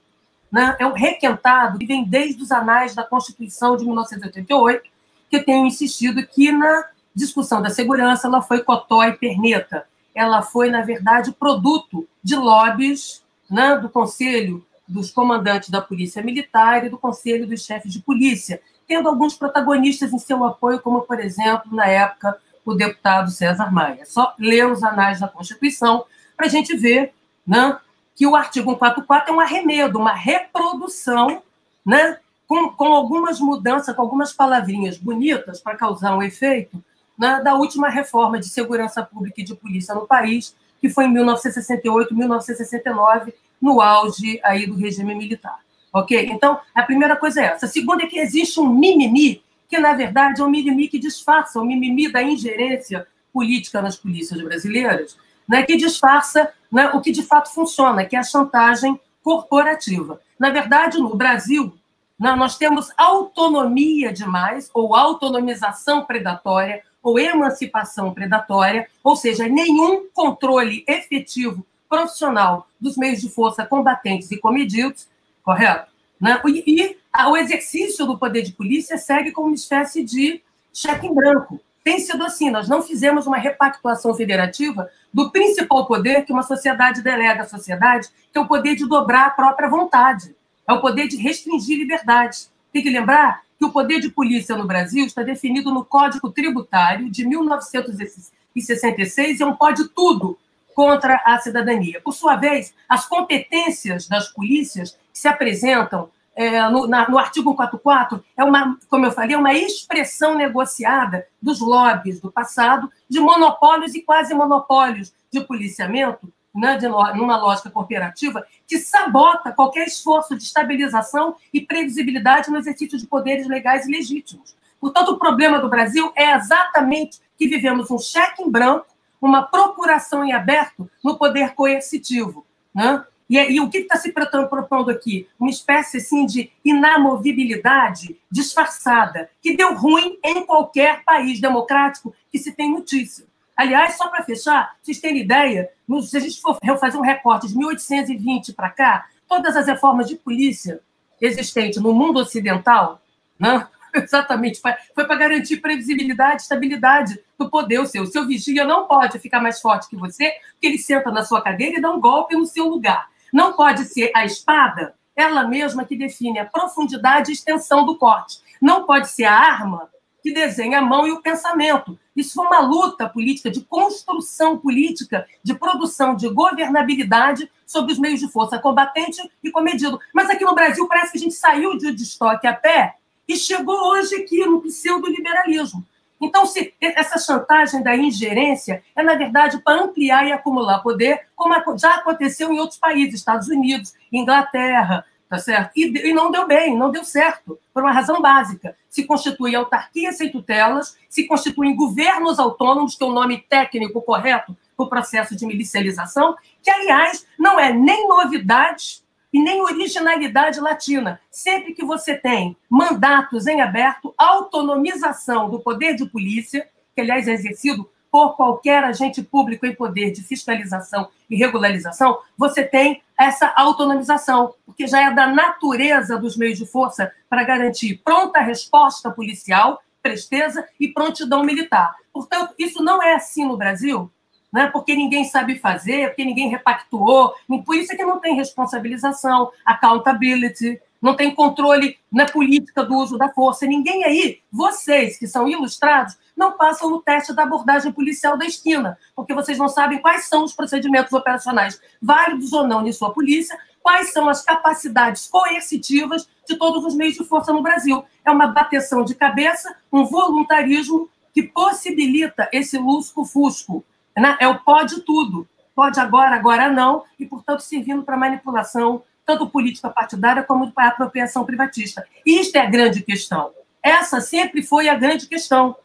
G: Né? É um requentado que vem desde os anais da Constituição de 1988, que eu tenho insistido que na discussão da segurança ela foi cotó e perneta. Ela foi, na verdade, produto de lobbies né, do Conselho dos comandantes da Polícia Militar e do Conselho dos Chefes de Polícia, tendo alguns protagonistas em seu apoio, como, por exemplo, na época, o deputado César Maia. Só ler os anais da Constituição para a gente ver né, que o artigo 144 é um arremedo, uma reprodução, né, com, com algumas mudanças, com algumas palavrinhas bonitas para causar um efeito, né, da última reforma de segurança pública e de polícia no país, que foi em 1968, 1969, no auge aí do regime militar. Ok? Então, a primeira coisa é essa. A segunda é que existe um mimimi, que na verdade é um mimimi que disfarça, o um mimimi da ingerência política nas polícias brasileiras, né, que disfarça né, o que de fato funciona, que é a chantagem corporativa. Na verdade, no Brasil, né, nós temos autonomia demais, ou autonomização predatória, ou emancipação predatória, ou seja, nenhum controle efetivo profissional dos meios de força combatentes e comedidos, correto? Né? E, e o exercício do poder de polícia segue como uma espécie de cheque em branco. Tem sido assim, nós não fizemos uma repactuação federativa do principal poder que uma sociedade delega à sociedade, que é o poder de dobrar a própria vontade, é o poder de restringir liberdades. Tem que lembrar que o poder de polícia no Brasil está definido no Código Tributário de 1966 e é um pode tudo contra a cidadania. Por sua vez, as competências das polícias que se apresentam é, no, na, no, artigo 144 é uma, como eu falei, é uma expressão negociada dos lobbies do passado de monopólios e quase monopólios de policiamento né, de, numa lógica cooperativa, que sabota qualquer esforço de estabilização e previsibilidade no exercício de poderes legais e legítimos. Portanto, o problema do Brasil é exatamente que vivemos um cheque em branco, uma procuração em aberto no poder coercitivo. Né? E, e, o que está se propondo aqui? Uma espécie assim, de inamovibilidade disfarçada, que deu ruim em qualquer país democrático que se tem notícia. Aliás, só para fechar, vocês terem ideia, se a gente for fazer um recorte de 1820 para cá, todas as reformas de polícia existentes no mundo ocidental, né? (laughs) exatamente, foi para garantir previsibilidade, estabilidade do poder. O seu, o seu vigia não pode ficar mais forte que você, porque ele senta na sua cadeira e dá um golpe no seu lugar. Não pode ser a espada, ela mesma que define a profundidade e extensão do corte. Não pode ser a arma que desenha a mão e o pensamento. Isso foi uma luta política de construção política, de produção de governabilidade sobre os meios de força combatente e comedido. Mas aqui no Brasil parece que a gente saiu de estoque a pé e chegou hoje aqui no pseudo-liberalismo. Então, se essa chantagem da ingerência é, na verdade, para ampliar e acumular poder, como já aconteceu em outros países, Estados Unidos, Inglaterra, tá certo? E, e, não deu bem, não deu certo, por uma razão básica. Se constitui autarquia sem tutelas, se constituem governos autônomos, que é o nome técnico correto para o processo de milicialização, que, aliás, não é nem novidade e nem originalidade latina. Sempre que você tem mandatos em aberto, autonomização do poder de polícia, que, aliás, é exercido por qualquer agente público em poder de fiscalização e regularização, você tem essa autonomização, porque já é da natureza dos meios de força para garantir pronta resposta policial, presteza e prontidão militar. Portanto, isso não é assim no Brasil, né? porque ninguém sabe fazer, porque ninguém repactuou, por isso é que não tem responsabilização, accountability, não tem controle na política do uso da força. Ninguém aí, vocês que são ilustrados, não passam no teste da abordagem policial da esquina, porque vocês não sabem quais são os procedimentos operacionais, válidos ou não, de sua polícia, quais são as capacidades coercitivas de todos os meios de força no Brasil. É uma bateção de cabeça, um voluntarismo que possibilita esse lusco-fusco. Né? É o pode tudo. Pode agora, agora não, e, portanto, servindo para manipulação tanto política partidária como para apropriação privatista. Isto é a grande questão. Essa sempre foi a grande questão.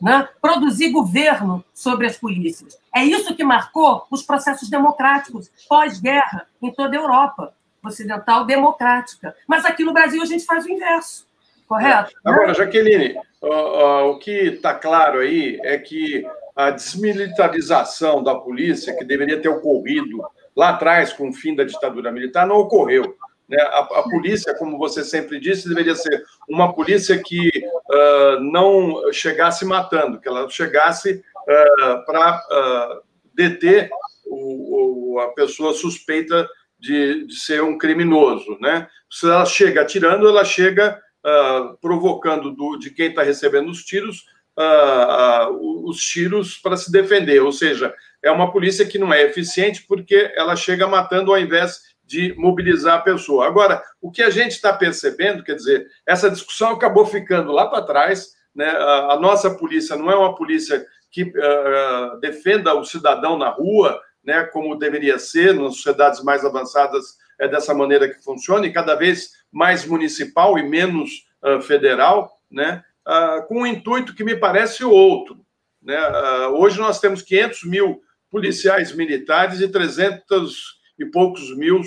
G: Né? Produzir governo sobre as polícias. É isso que marcou os processos democráticos pós-guerra em toda a Europa ocidental democrática. Mas aqui no Brasil a gente faz o inverso, correto?
C: Agora, Jaqueline, o que está claro aí é que a desmilitarização da polícia, que deveria ter ocorrido lá atrás, com o fim da ditadura militar, não ocorreu. Né? A, a, polícia, como você sempre disse, deveria ser uma polícia que uh, não chegasse matando, que ela chegasse uh, para uh, deter o, o, a pessoa suspeita de, de ser um criminoso, né? Se ela chega atirando, ela chega provocando do, de quem está recebendo os tiros uh, uh, os tiros para se defender. Ou seja, é uma polícia que não é eficiente porque ela chega matando ao invés de mobilizar a pessoa. Agora, o que a gente está percebendo, quer dizer, essa discussão acabou ficando lá para trás. Né? A, a, nossa polícia não é uma polícia que uh, defenda o cidadão na rua, né, como deveria ser, nas sociedades mais avançadas é dessa maneira que funciona, e cada vez mais municipal e menos uh, federal, né, uh, com um intuito que me parece outro. Né? Uh, hoje nós temos 500 mil policiais militares e 300 e poucos mil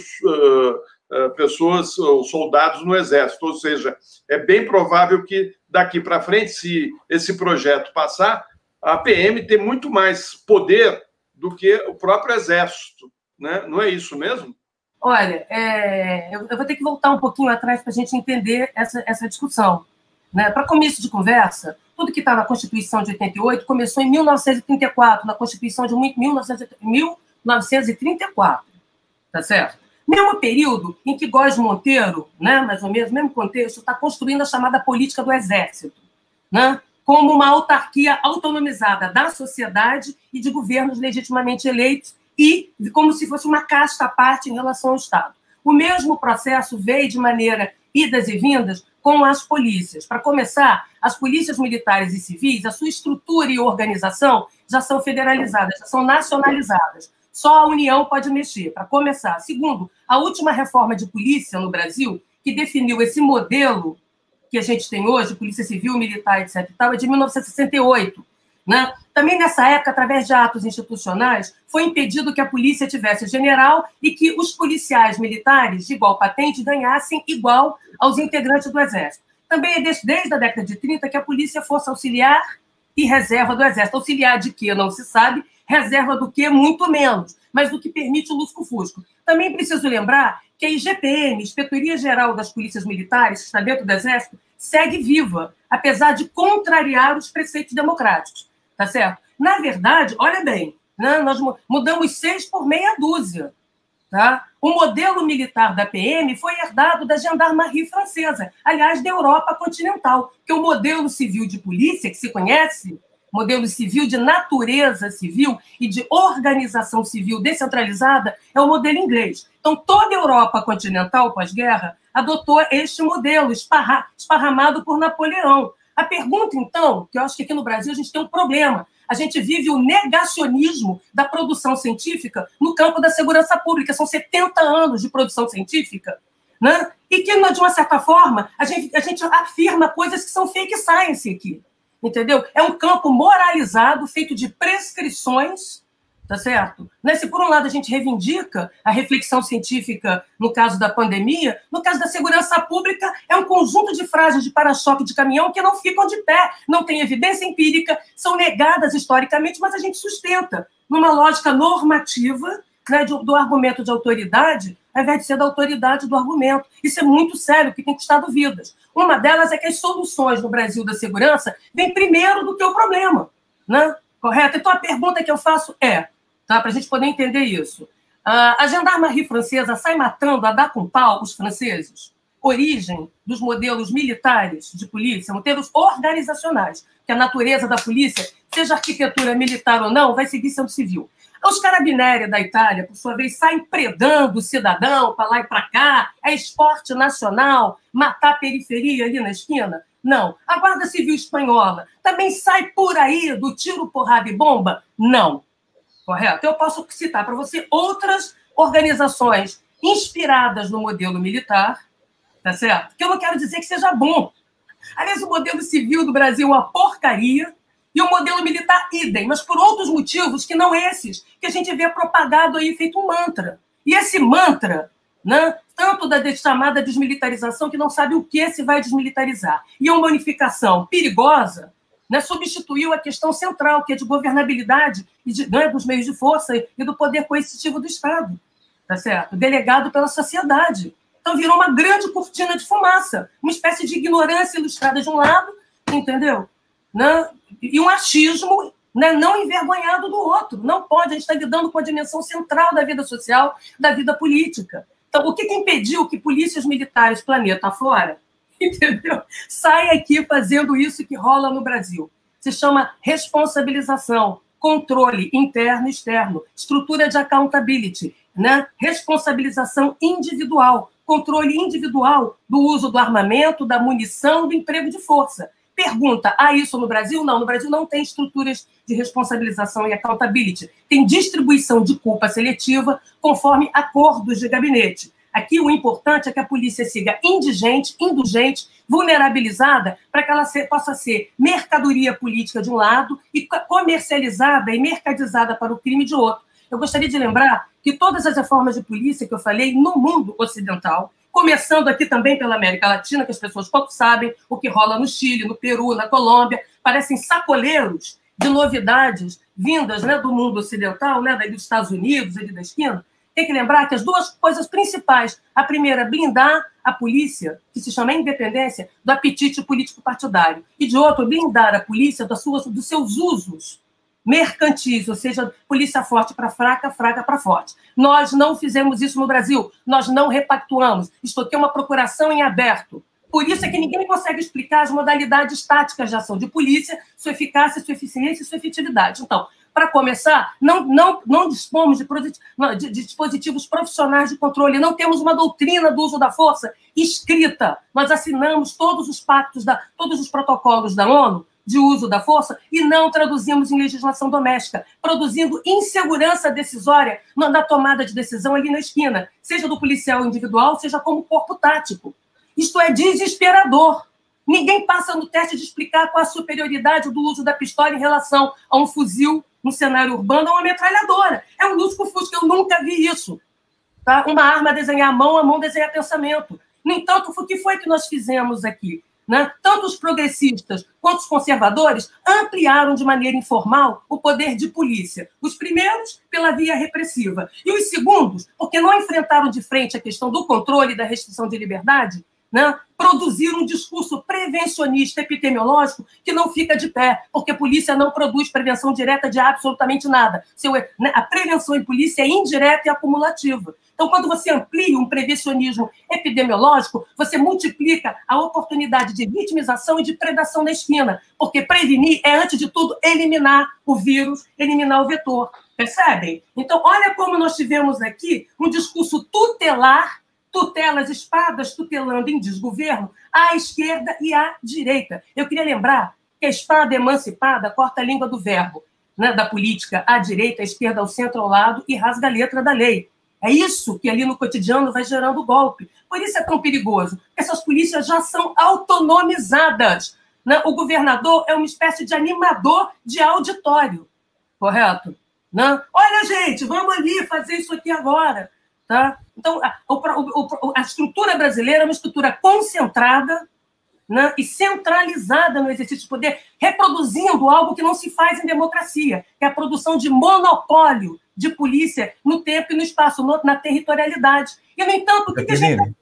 C: pessoas, ou soldados no Exército, ou seja, é bem provável que daqui para frente, se esse projeto passar, a PM tem muito mais poder do que o próprio Exército. Né? Não é isso mesmo?
G: Olha, é, eu, eu, vou ter que voltar um pouquinho atrás para a gente entender essa, essa discussão. Né? Para começo de conversa, tudo que está na Constituição de 88 começou em 1934, na Constituição de 1934, tá certo? Mesmo período em que Góes Monteiro, né, mais ou menos, mesmo contexto, está construindo a chamada política do Exército, né? como uma autarquia autonomizada da sociedade e de governos legitimamente eleitos e como se fosse uma casta à parte em relação ao Estado. O mesmo processo veio de maneira idas e vindas com as polícias. Para começar, as polícias militares e civis, a sua estrutura e organização já são federalizadas, já são nacionalizadas. Só a União pode mexer, para começar. Segundo, a última reforma de polícia no Brasil, que definiu esse modelo que a gente tem hoje, polícia civil, militar, etc. É de 1968. Né? Também nessa época, através de atos institucionais, foi impedido que a polícia tivesse general e que os policiais militares de igual patente ganhassem igual aos integrantes do Exército. Também é desde, desde a década de 30 que a polícia fosse auxiliar e reserva do Exército. Auxiliar de que não se sabe, reserva do que muito menos, mas do que permite o lusco-fusco. Também preciso lembrar que a IGPM, Inspetoria Geral das Polícias Militares, que está dentro do Exército, segue viva, apesar de contrariar os preceitos democráticos tá certo? Na verdade, olha bem, né, nós mudamos seis por meia dúzia. Tá? O modelo militar da PM foi herdado da gendarmerie francesa, aliás, da Europa continental, que o modelo civil de polícia, que se conhece, modelo civil de natureza civil e de organização civil descentralizada, é o modelo inglês. Então, toda a Europa continental pós-guerra adotou este modelo, esparramado por Napoleão. A pergunta, então, que eu acho que aqui no Brasil a gente tem um problema. A gente vive o negacionismo da produção científica no campo da segurança pública. São 70 anos de produção científica, né? E que, de uma certa forma, a gente, a gente afirma coisas que são fake science aqui. Entendeu? É um campo moralizado, feito de prescrições tá certo? Né? Se por um lado a gente reivindica a reflexão científica no caso da pandemia, no caso da segurança pública é um conjunto de frases de para-choque de caminhão que não ficam de pé, não tem evidência empírica, são negadas historicamente, mas a gente sustenta numa lógica normativa né, do, do argumento de autoridade, ao invés de ser da autoridade do argumento. Isso é muito sério, que tem custado vidas. Uma delas é que as soluções no Brasil da segurança vêm primeiro do que o problema, né? Correto? Então a pergunta que eu faço é: tá? para a gente poder entender isso. Uh, a gendarmerie francesa sai matando a dar com pau os franceses? Origem dos modelos militares de polícia, modelos organizacionais, que a natureza da polícia, seja arquitetura militar ou não, vai seguir sendo civil. Os carabinieri da Itália, por sua vez, saem predando o cidadão para lá e para cá, é esporte nacional, matar a periferia ali na esquina. Não. A Guarda Civil Espanhola também sai por aí do tiro, porrada e bomba? Não correto? Eu posso citar para você outras organizações inspiradas no modelo militar, tá certo? Que eu não quero dizer que seja bom. Aliás, o modelo civil do Brasil é uma porcaria e o modelo militar idem, mas por outros motivos que não esses, que a gente vê propagado aí feito um mantra. E esse mantra, né, tanto da chamada desmilitarização, que não sabe o que se vai desmilitarizar, e uma unificação perigosa, né, substituiu a questão central, que é de governabilidade e de, né, dos meios de força e do poder coercitivo do Estado, tá certo? delegado pela sociedade. Então virou uma grande cortina de fumaça, uma espécie de ignorância ilustrada de um lado, entendeu? Né? E um achismo né, não envergonhado do outro. Não pode, a gente está lidando com a dimensão central da vida social, da vida política. Então, o que, que impediu que polícias militares planeta fora, (laughs) entendeu? Saia aqui fazendo isso que rola no Brasil? Se chama responsabilização, controle interno e externo, estrutura de accountability, né? responsabilização individual, controle individual do uso do armamento, da munição, do emprego de força. Pergunta: há isso no Brasil? Não, no Brasil não tem estruturas de responsabilização e accountability. Tem distribuição de culpa seletiva conforme acordos de gabinete. Aqui o importante é que a polícia siga indigente, indulgente, vulnerabilizada, para que ela possa ser mercadoria política de um lado e comercializada e mercadizada para o crime de outro. Eu gostaria de lembrar que todas as reformas de polícia que eu falei no mundo ocidental, começando aqui também pela América Latina, que as pessoas pouco sabem o que rola no Chile, no Peru, na Colômbia, parecem sacoleiros de novidades vindas né, do mundo ocidental, né, dos Estados Unidos, ali da esquina. Tem que lembrar que as duas coisas principais, a primeira, blindar a polícia, que se chama independência, do apetite político partidário, e de outro, blindar a polícia das suas, dos seus usos mercantis, ou seja, polícia forte para fraca, fraca para forte. Nós não fizemos isso no Brasil, nós não repactuamos. Isto aqui é uma procuração em aberto. Por isso é que ninguém consegue explicar as modalidades táticas de ação de polícia, sua eficácia, sua eficiência e sua efetividade. Então, para começar, não, não, não dispomos de, de, de, dispositivos profissionais de controle, não temos uma doutrina do uso da força escrita. Nós assinamos todos os pactos, da, todos os protocolos da ONU de uso da força e não traduzimos em legislação doméstica, produzindo insegurança decisória na tomada de decisão ali na esquina, seja do policial individual, seja como corpo tático. Isto é desesperador. Ninguém passa no teste de explicar qual a superioridade do uso da pistola em relação a um fuzil no cenário urbano ou uma metralhadora. É um lusco-fusco, eu nunca vi isso. Tá? Uma arma desenhar a mão, a mão desenhar pensamento. No entanto, o que foi que nós fizemos aqui? Né? Tanto os progressistas quanto os conservadores ampliaram de maneira informal o poder de polícia. Os primeiros, pela via repressiva, e os segundos, porque não enfrentaram de frente a questão do controle e da restrição de liberdade, né, produzir um discurso prevencionista epidemiológico que não fica de pé, porque a polícia não produz prevenção direta de absolutamente nada. Né, a prevenção em polícia é indireta e acumulativa. Então, quando você amplia um prevencionismo epidemiológico, você multiplica a oportunidade de vitimização e de predação na esquina, porque prevenir é, antes de tudo, eliminar o vírus, eliminar o vetor. Percebem? Então, olha como nós tivemos aqui um discurso tutelar tutelas, espadas tutelando em desgoverno à esquerda e à direita. Eu queria lembrar que a espada emancipada corta a língua do verbo, né, da política à direita, à esquerda, ao centro, ao lado e rasga a letra da lei. É isso que ali no cotidiano vai gerando golpe. Por isso é tão perigoso. Essas polícias já são autonomizadas. Né? O governador é uma espécie de animador de auditório. Correto? Né? Olha, gente, vamos ali fazer isso aqui agora. Tá? Então, a, a, estrutura brasileira é uma estrutura concentrada né, e centralizada no exercício de poder, reproduzindo algo que não se faz em democracia, que é a produção de monopólio de polícia no tempo e no espaço, no, na territorialidade. E, no entanto, o que, que a gente.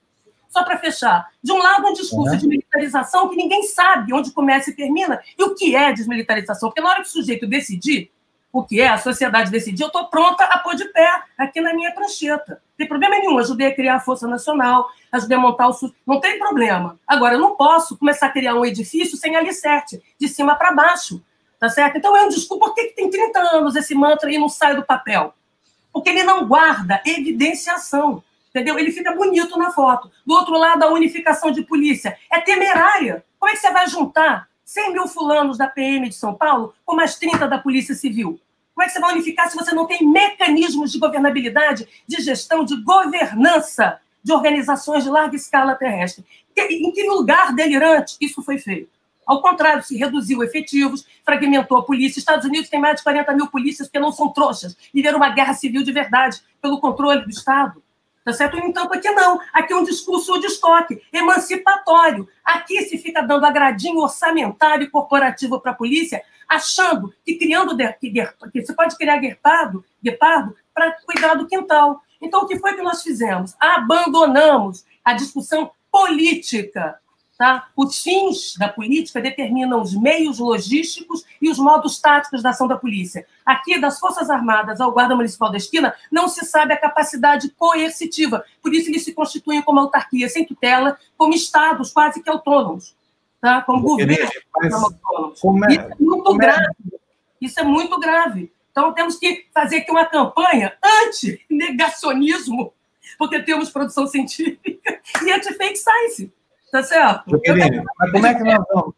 G: Só para fechar, de um lado, um discurso uhum. de militarização que ninguém sabe onde começa e termina, e o que é desmilitarização. Porque na hora que o sujeito decidir, o que é a sociedade decidir, eu estou pronta a pôr de pé aqui na minha prancheta. Não tem problema nenhum, ajudei a criar a Força Nacional, ajudei a montar o SUS, não tem problema. Agora, eu não posso começar a criar um edifício sem alicerce, de cima para baixo, tá certo? Então, um desculpa, por que, que tem 30 anos esse mantra e não sai do papel? Porque ele não guarda evidenciação, entendeu? Ele fica bonito na foto. Do outro lado, a unificação de polícia é temerária. Como é que você vai juntar 100 mil fulanos da PM de São Paulo com mais 30 da Polícia Civil? Como é que você vai unificar se você não tem mecanismos de governabilidade, de gestão, de governança de organizações de larga escala terrestre? Em que lugar delirante isso foi feito? Ao contrário, se reduziu efetivos, fragmentou a polícia. Estados Unidos tem mais de 40 mil polícias porque não são trouxas. Viveram uma guerra civil de verdade pelo controle do Estado. Tá certo? Entanto, aqui não. Aqui é um discurso de estoque, emancipatório. Aqui se fica dando agradinho orçamentário e corporativo para a polícia, achando que criando que você pode criar guepardo, guepardo para cuidar do quintal. Então, o que foi que nós fizemos? Abandonamos a discussão política Tá? Os fins da política determinam os meios logísticos e os modos táticos da ação da polícia. Aqui, das Forças Armadas ao Guarda Municipal da Esquina, não se sabe a capacidade coercitiva. Por isso, eles se constituem como autarquia sem tutela, como estados quase que autônomos, tá? como governos autônomos. É, isso é muito é? grave. Isso é muito grave. Então, temos que fazer aqui uma campanha anti-negacionismo, porque temos produção científica, (laughs) e anti-fake science. Tá certo?
A: Mas como é que nós vamos,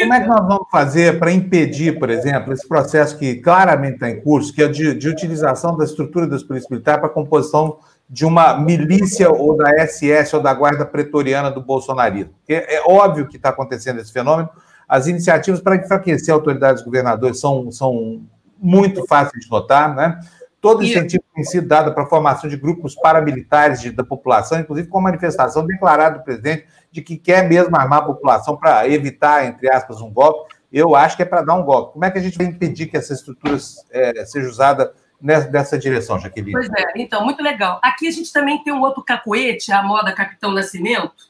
A: como é que nós vamos fazer para impedir, por exemplo, esse processo que claramente está em curso, que é de, de utilização da estrutura das polícias militares para a composição de uma milícia ou da SS ou da guarda pretoriana do bolsonarismo? Porque é óbvio que está acontecendo esse fenômeno. As iniciativas para enfraquecer autoridades governadores são, são muito fáceis de notar, né? Todo incentivo tem sido dado para a formação de grupos paramilitares de, da população, inclusive com a manifestação declarada do presidente de que quer mesmo armar a população para evitar, entre aspas, um golpe. Eu acho que é para dar um golpe. Como é que a gente vai impedir que essa estrutura é, seja usada nessa, nessa direção, Jaqueline?
G: Pois é, então, muito legal. Aqui a gente também tem um outro cacuete, a moda Capitão Nascimento,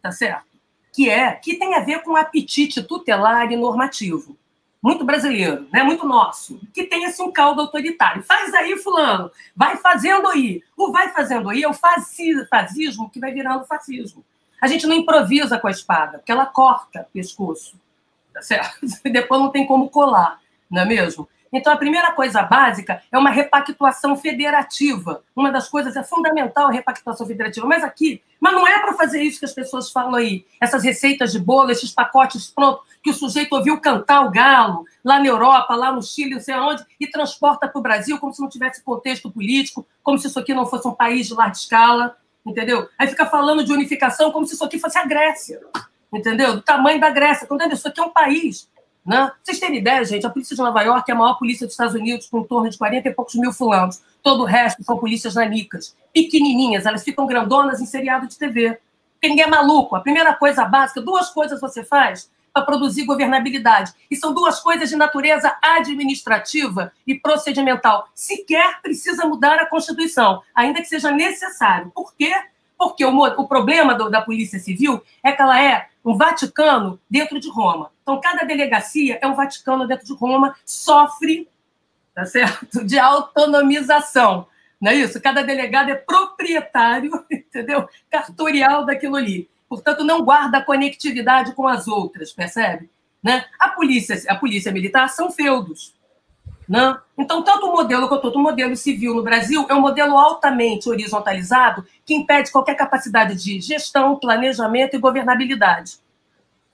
G: tá certo? Que é, que tem a ver com apetite tutelar e normativo muito brasileiro, né? muito nosso, que tem um caldo autoritário. Faz aí, fulano, vai fazendo aí. O vai fazendo aí é o fascismo que vai virando fascismo. A gente não improvisa com a espada, porque ela corta o pescoço, tá certo? (laughs) Depois não tem como colar, não é mesmo? Então, a primeira coisa básica é uma repactuação federativa. Uma das coisas é fundamental a repactuação federativa. Mas aqui, mas não é para fazer isso que as pessoas falam aí. Essas receitas de bolo, esses pacotes prontos, que o sujeito ouviu cantar o galo lá na Europa, lá no Chile, não sei aonde, e transporta para o Brasil como se não tivesse contexto político, como se isso aqui não fosse um país de larga escala, entendeu? Aí fica falando de unificação como se isso aqui fosse a Grécia, entendeu? Do tamanho da Grécia. Entendeu? Isso aqui é um país né? Vocês terem ideia, gente, a polícia de Nova York é a maior polícia dos Estados Unidos, com em torno de 40 e poucos mil fulanos. Todo o resto são polícias nanicas, pequenininhas, elas ficam grandonas em seriado de TV. Porque ninguém é maluco. A primeira coisa básica, duas coisas você faz para produzir governabilidade. E são duas coisas de natureza administrativa e procedimental. Sequer precisa mudar a Constituição, ainda que seja necessário. Por quê? Porque o, o problema do, da Polícia Civil é que ela é um Vaticano dentro de Roma. Então, cada delegacia é um Vaticano dentro de Roma, sofre, tá certo? De autonomização. Não é isso? Cada delegado é proprietário, (laughs) entendeu? Cartorial daquilo ali. Portanto, não guarda conectividade com as outras, percebe? Né? A polícia, a polícia militar são feudos. Né? Então, tanto o modelo quanto o modelo civil no Brasil é um modelo altamente horizontalizado que impede qualquer capacidade de gestão, planejamento e governabilidade.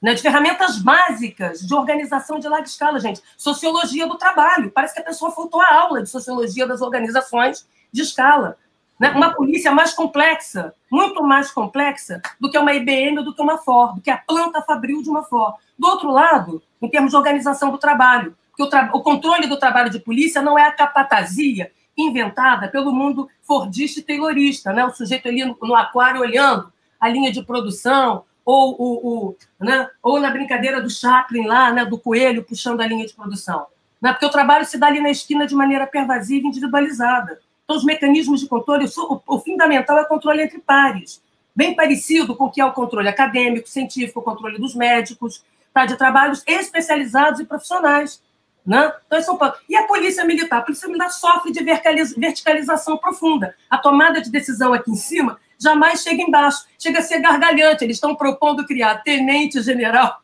G: Né? De ferramentas básicas de organização de larga escala, gente. Sociologia do trabalho. Parece que a pessoa faltou a aula de sociologia das organizações de escala. Né? Uma polícia mais complexa, muito mais complexa do que uma IBM ou do que uma Ford, do que a planta fabril de uma Ford. Do outro lado, em termos de organização do trabalho, que o, o controle do trabalho de polícia não é a capatazia inventada pelo mundo fordista e taylorista, né? o sujeito ali no, no aquário olhando a linha de produção, ou, o, o, né? ou na brincadeira do Chaplin lá, né? do coelho puxando a linha de produção. Né? Porque o trabalho se dá ali na esquina de maneira pervasiva e individualizada. Então, os mecanismos de controle, o, o fundamental é o controle entre pares, bem parecido com o que é o controle acadêmico, científico, o controle dos médicos, tá? de trabalhos especializados e profissionais. Né? Então, São Paulo. E a Polícia Militar? A Polícia Militar sofre de verticalização profunda. A tomada de decisão aqui em cima jamais chega embaixo. Chega a ser gargalhante. Eles estão propondo criar tenente-general,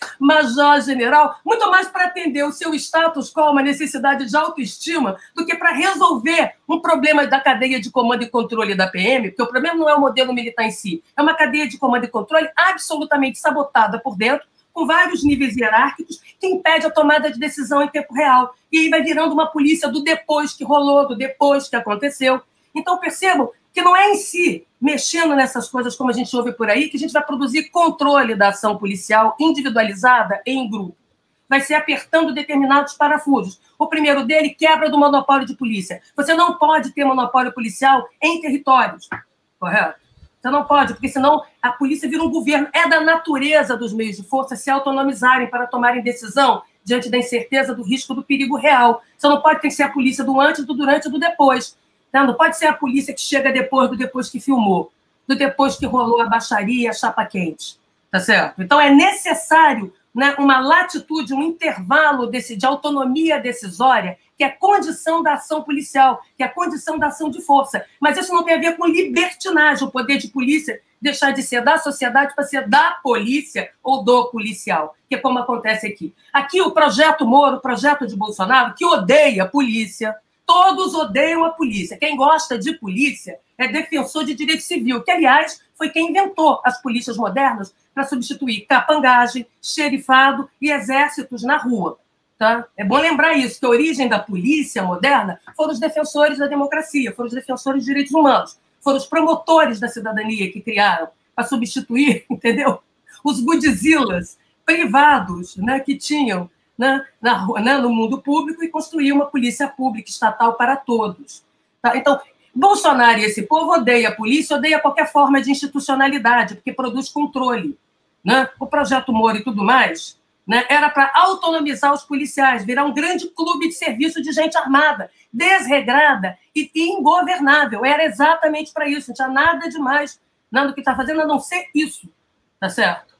G: (laughs) major-general, muito mais para atender o seu status quo, uma necessidade de autoestima, do que para resolver um problema da cadeia de comando e controle da PM, porque o problema não é o modelo militar em si, é uma cadeia de comando e controle absolutamente sabotada por dentro, com vários níveis hierárquicos, que impede a tomada de decisão em tempo real. E aí vai virando uma polícia do depois que rolou, do depois que aconteceu. Então, percebam que não é em si, mexendo nessas coisas como a gente ouve por aí, que a gente vai produzir controle da ação policial individualizada em grupo. Vai ser apertando determinados parafusos. O primeiro dele, quebra do monopólio de polícia. Você não pode ter monopólio policial em territórios, correto? Você não pode, porque senão a polícia vira um governo. É da natureza dos meios de força se autonomizarem para tomarem decisão diante da incerteza, do risco, do perigo real. Você não pode ter que ser a polícia do antes, do durante e do depois. Não, não pode ser a polícia que chega depois do depois que filmou, do depois que rolou a baixaria e a chapa quente. Tá certo? Então é necessário né, uma latitude, um intervalo desse, de autonomia decisória, que é condição da ação policial, que é condição da ação de força. Mas isso não tem a ver com libertinagem, o poder de polícia deixar de ser da sociedade para ser da polícia ou do policial, que é como acontece aqui. Aqui o projeto Moro, o projeto de Bolsonaro, que odeia a polícia, todos odeiam a polícia. Quem gosta de polícia é defensor de direito civil, que, aliás, foi quem inventou as polícias modernas para substituir capangagem, xerifado e exércitos na rua. Tá? É bom lembrar isso, que a origem da polícia moderna foram os defensores da democracia, foram os defensores de direitos humanos, foram os promotores da cidadania que criaram para substituir, (laughs) entendeu? Os budizilas privados né, que tinham né, na, né, no mundo público e construir uma polícia pública estatal para todos. Tá? Então, Bolsonaro e esse povo odeia a polícia, odeia qualquer forma de institucionalidade, porque produz controle né? o projeto Moro e tudo mais, né? era para autonomizar os policiais, virar um grande clube de serviço de gente armada, desregrada e ingovernável. Era exatamente para isso, não tinha nada demais nada do que está fazendo, a não ser isso. Tá certo?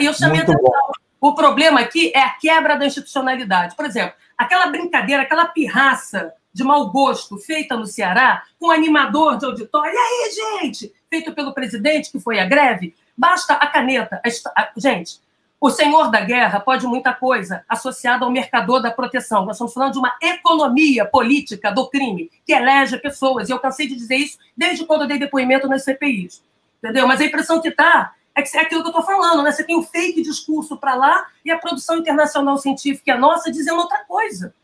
G: E eu chamei Muito atenção. Bom. O problema aqui é a quebra da institucionalidade. Por exemplo, aquela brincadeira, aquela pirraça de mau gosto feita no Ceará, com um animador de auditório, e aí, gente, feito pelo presidente que foi à greve, Basta a caneta. A, gente, o senhor da guerra pode muita coisa associada ao mercador da proteção. Nós estamos falando de uma economia política do crime que elege pessoas. E eu cansei de dizer isso desde quando eu dei depoimento nas CPIs. Entendeu? Mas a impressão que está é que é aquilo que eu estou falando, né? Você tem um fake discurso para lá e a produção internacional científica é nossa dizendo outra coisa.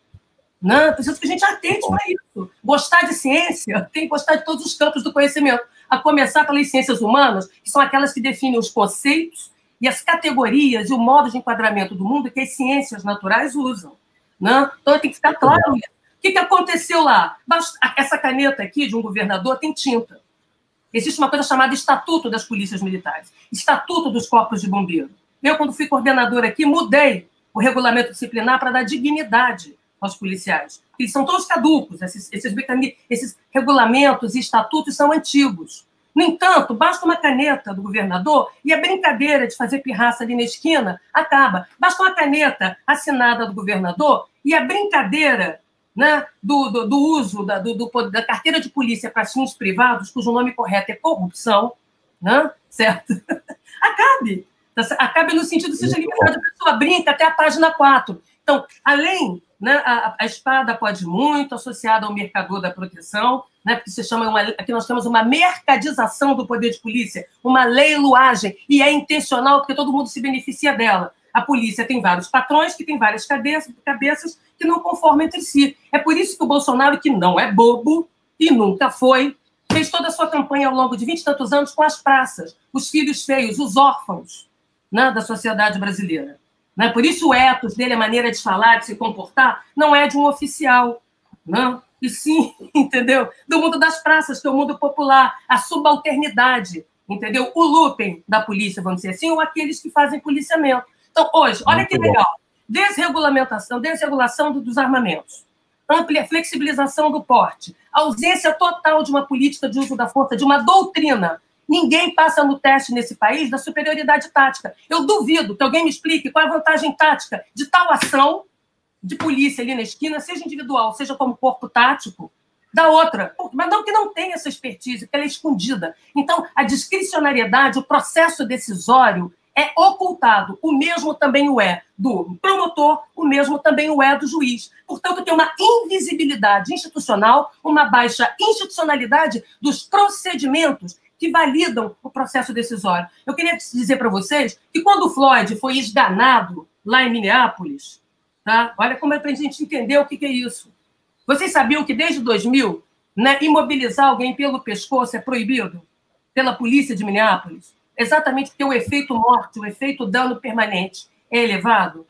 G: Não, preciso que a gente atente para isso. Gostar de ciência (laughs) tem que gostar de todos os campos do conhecimento a começar pelas ciências humanas, que são aquelas que definem os conceitos e as categorias e o modo de enquadramento do mundo que as ciências naturais usam. Né? Então tem que ficar claro isso. O que, que aconteceu lá? Essa caneta aqui de um governador tem tinta. Existe uma coisa chamada Estatuto das Polícias Militares, Estatuto dos Corpos de Bombeiro. Eu, quando fui coordenador aqui, mudei o regulamento disciplinar para dar dignidade aos policiais. Eles são todos caducos, esses, esses, esses regulamentos e estatutos são antigos. No entanto, basta uma caneta do governador e a brincadeira de fazer pirraça ali na esquina acaba. Basta uma caneta assinada do governador e a brincadeira né, do, do, do uso da, do, da carteira de polícia para fins privados, cujo nome correto é corrupção, né, certo? (laughs) Acabe. Acabe no sentido, seja liberado, a pessoa brinca até a página 4. Então, além né? A, a, espada pode muito, associada ao mercador da proteção, né? porque se chama uma, aqui nós temos uma mercadização do poder de polícia, uma leiloagem, e é intencional porque todo mundo se beneficia dela. A polícia tem vários patrões que têm várias cabeças, cabeças que não conformam entre si. É por isso que o Bolsonaro, que não é bobo e nunca foi, fez toda a sua campanha ao longo de vinte e tantos anos com as praças, os filhos feios, os órfãos né, da sociedade brasileira. Né? Por isso o ethos dele, a maneira de falar, de se comportar, não é de um oficial, não. E sim, (laughs) entendeu? Do mundo das praças, que é o mundo popular, a subalternidade, entendeu? O lupem da polícia, vamos dizer assim, ou aqueles que fazem policiamento. Então, hoje, olha que legal. Desregulamentação, desregulação dos armamentos, amplia flexibilização do porte, ausência total de uma política de uso da força, de uma doutrina Ninguém passa no teste nesse país da superioridade tática. Eu duvido que alguém me explique qual é a vantagem tática de tal ação de polícia ali na esquina, seja individual, seja como corpo tático, da outra. Mas não que não tenha essa expertise, que ela é escondida. Então, a discricionariedade, o processo decisório é ocultado. O mesmo também o é do promotor, o mesmo também o é do juiz. Portanto, tem uma invisibilidade institucional, uma baixa institucionalidade dos procedimentos que validam o processo decisório. Eu queria dizer para vocês que quando o Floyd foi esganado lá em Minneapolis, tá? olha como é para a gente entender o que, que é isso. Vocês sabiam que desde 2000, né, imobilizar alguém pelo pescoço é proibido pela polícia de Minneapolis? Exatamente porque o efeito morte, o efeito dano permanente é elevado?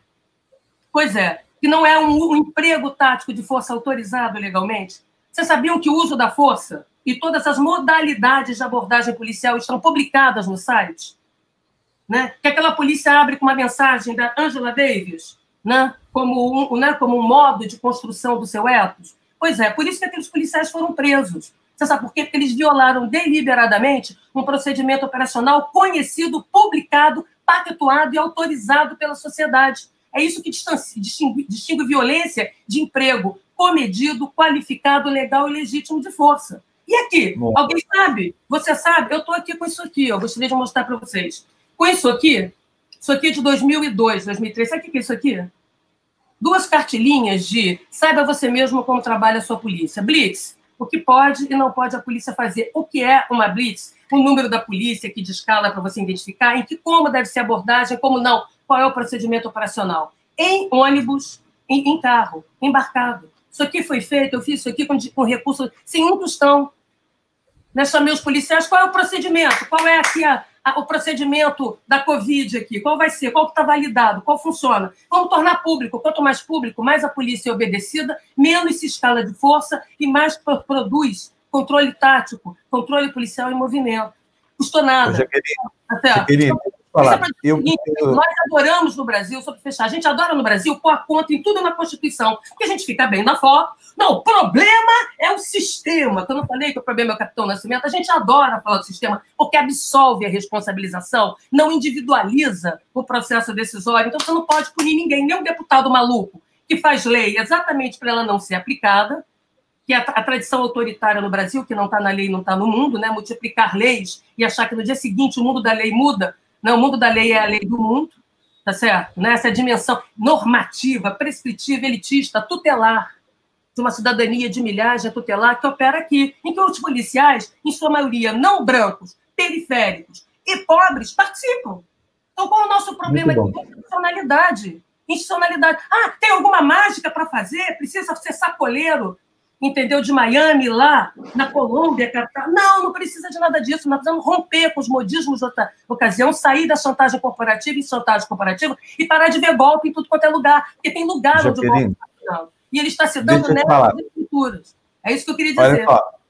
G: Pois é, que não é um, um emprego tático de força autorizado legalmente. Vocês sabiam que o uso da força e todas as modalidades de abordagem policial estão publicadas no site, né? que aquela polícia abre com uma mensagem da Angela Davis, né? Como, um, né? como um modo de construção do seu ethos. Pois é, por isso que aqueles policiais foram presos. Você sabe por quê? Porque eles violaram deliberadamente um procedimento operacional conhecido, publicado, pactuado e autorizado pela sociedade. É isso que distingue, distingue violência de emprego comedido, qualificado, legal e legítimo de força. E aqui? Bom. Alguém sabe? Você sabe? Eu estou aqui com isso aqui, eu gostaria de mostrar para vocês. Com isso aqui, isso aqui é de 2002, 2003. Sabe o que é isso aqui? Duas cartilinhas de saiba você mesmo como trabalha a sua polícia. Blitz, o que pode e não pode a polícia fazer. O que é uma blitz? O número da polícia que descala para você identificar, em que como deve ser a abordagem, como não, qual é o procedimento operacional. Em ônibus, em, em carro, embarcado. Isso aqui foi feito, eu fiz isso aqui com, com recurso, sem um tostão. Chamei os policiais, qual é o procedimento? Qual é aqui a, o procedimento da Covid aqui? Qual vai ser? Qual está validado? Qual funciona? Vamos tornar público. Quanto mais público, mais a polícia é obedecida, menos se escala de força e mais produz controle tático, controle policial em movimento. Custou nada. Jaqueline,
A: Até, Jaqueline, falar. Eu,
G: eu... Nós adoramos no Brasil, só para fechar, a gente adora no Brasil pôr a conta em tudo na Constituição, porque a gente fica bem na foto. Não, o problema é o sistema. Eu não falei que o problema é o Capitão Nascimento. A gente adora falar do sistema, porque absolve a responsabilização, não individualiza o processo decisório. Então você não pode punir ninguém, nem um deputado maluco que faz lei exatamente para ela não ser aplicada, que é a, tradição autoritária no Brasil, que não está na lei, não está no mundo, né? multiplicar leis e achar que no dia seguinte o mundo da lei muda, não, o mundo da lei é a lei do mundo, tá certo? Né? Essa dimensão normativa, prescritiva, elitista, tutelar, de uma cidadania de milhagem tutelar que opera aqui, em que os policiais, em sua maioria não brancos, periféricos e pobres, participam. Então, qual é o nosso problema de institucionalidade? Institucionalidade. Ah, tem alguma mágica para fazer? Precisa ser sacoleiro? Entendeu? De Miami lá, na Colômbia, capital. Não, não precisa de nada disso. Nós precisamos romper com os modismos de outra ocasião, sair da chantagem corporativa e chantagem corporativa e parar de ver golpe em tudo quanto é lugar. Porque tem lugar onde o golpe está E ele está se dando nessas estruturas. É isso que eu queria dizer. Olha só.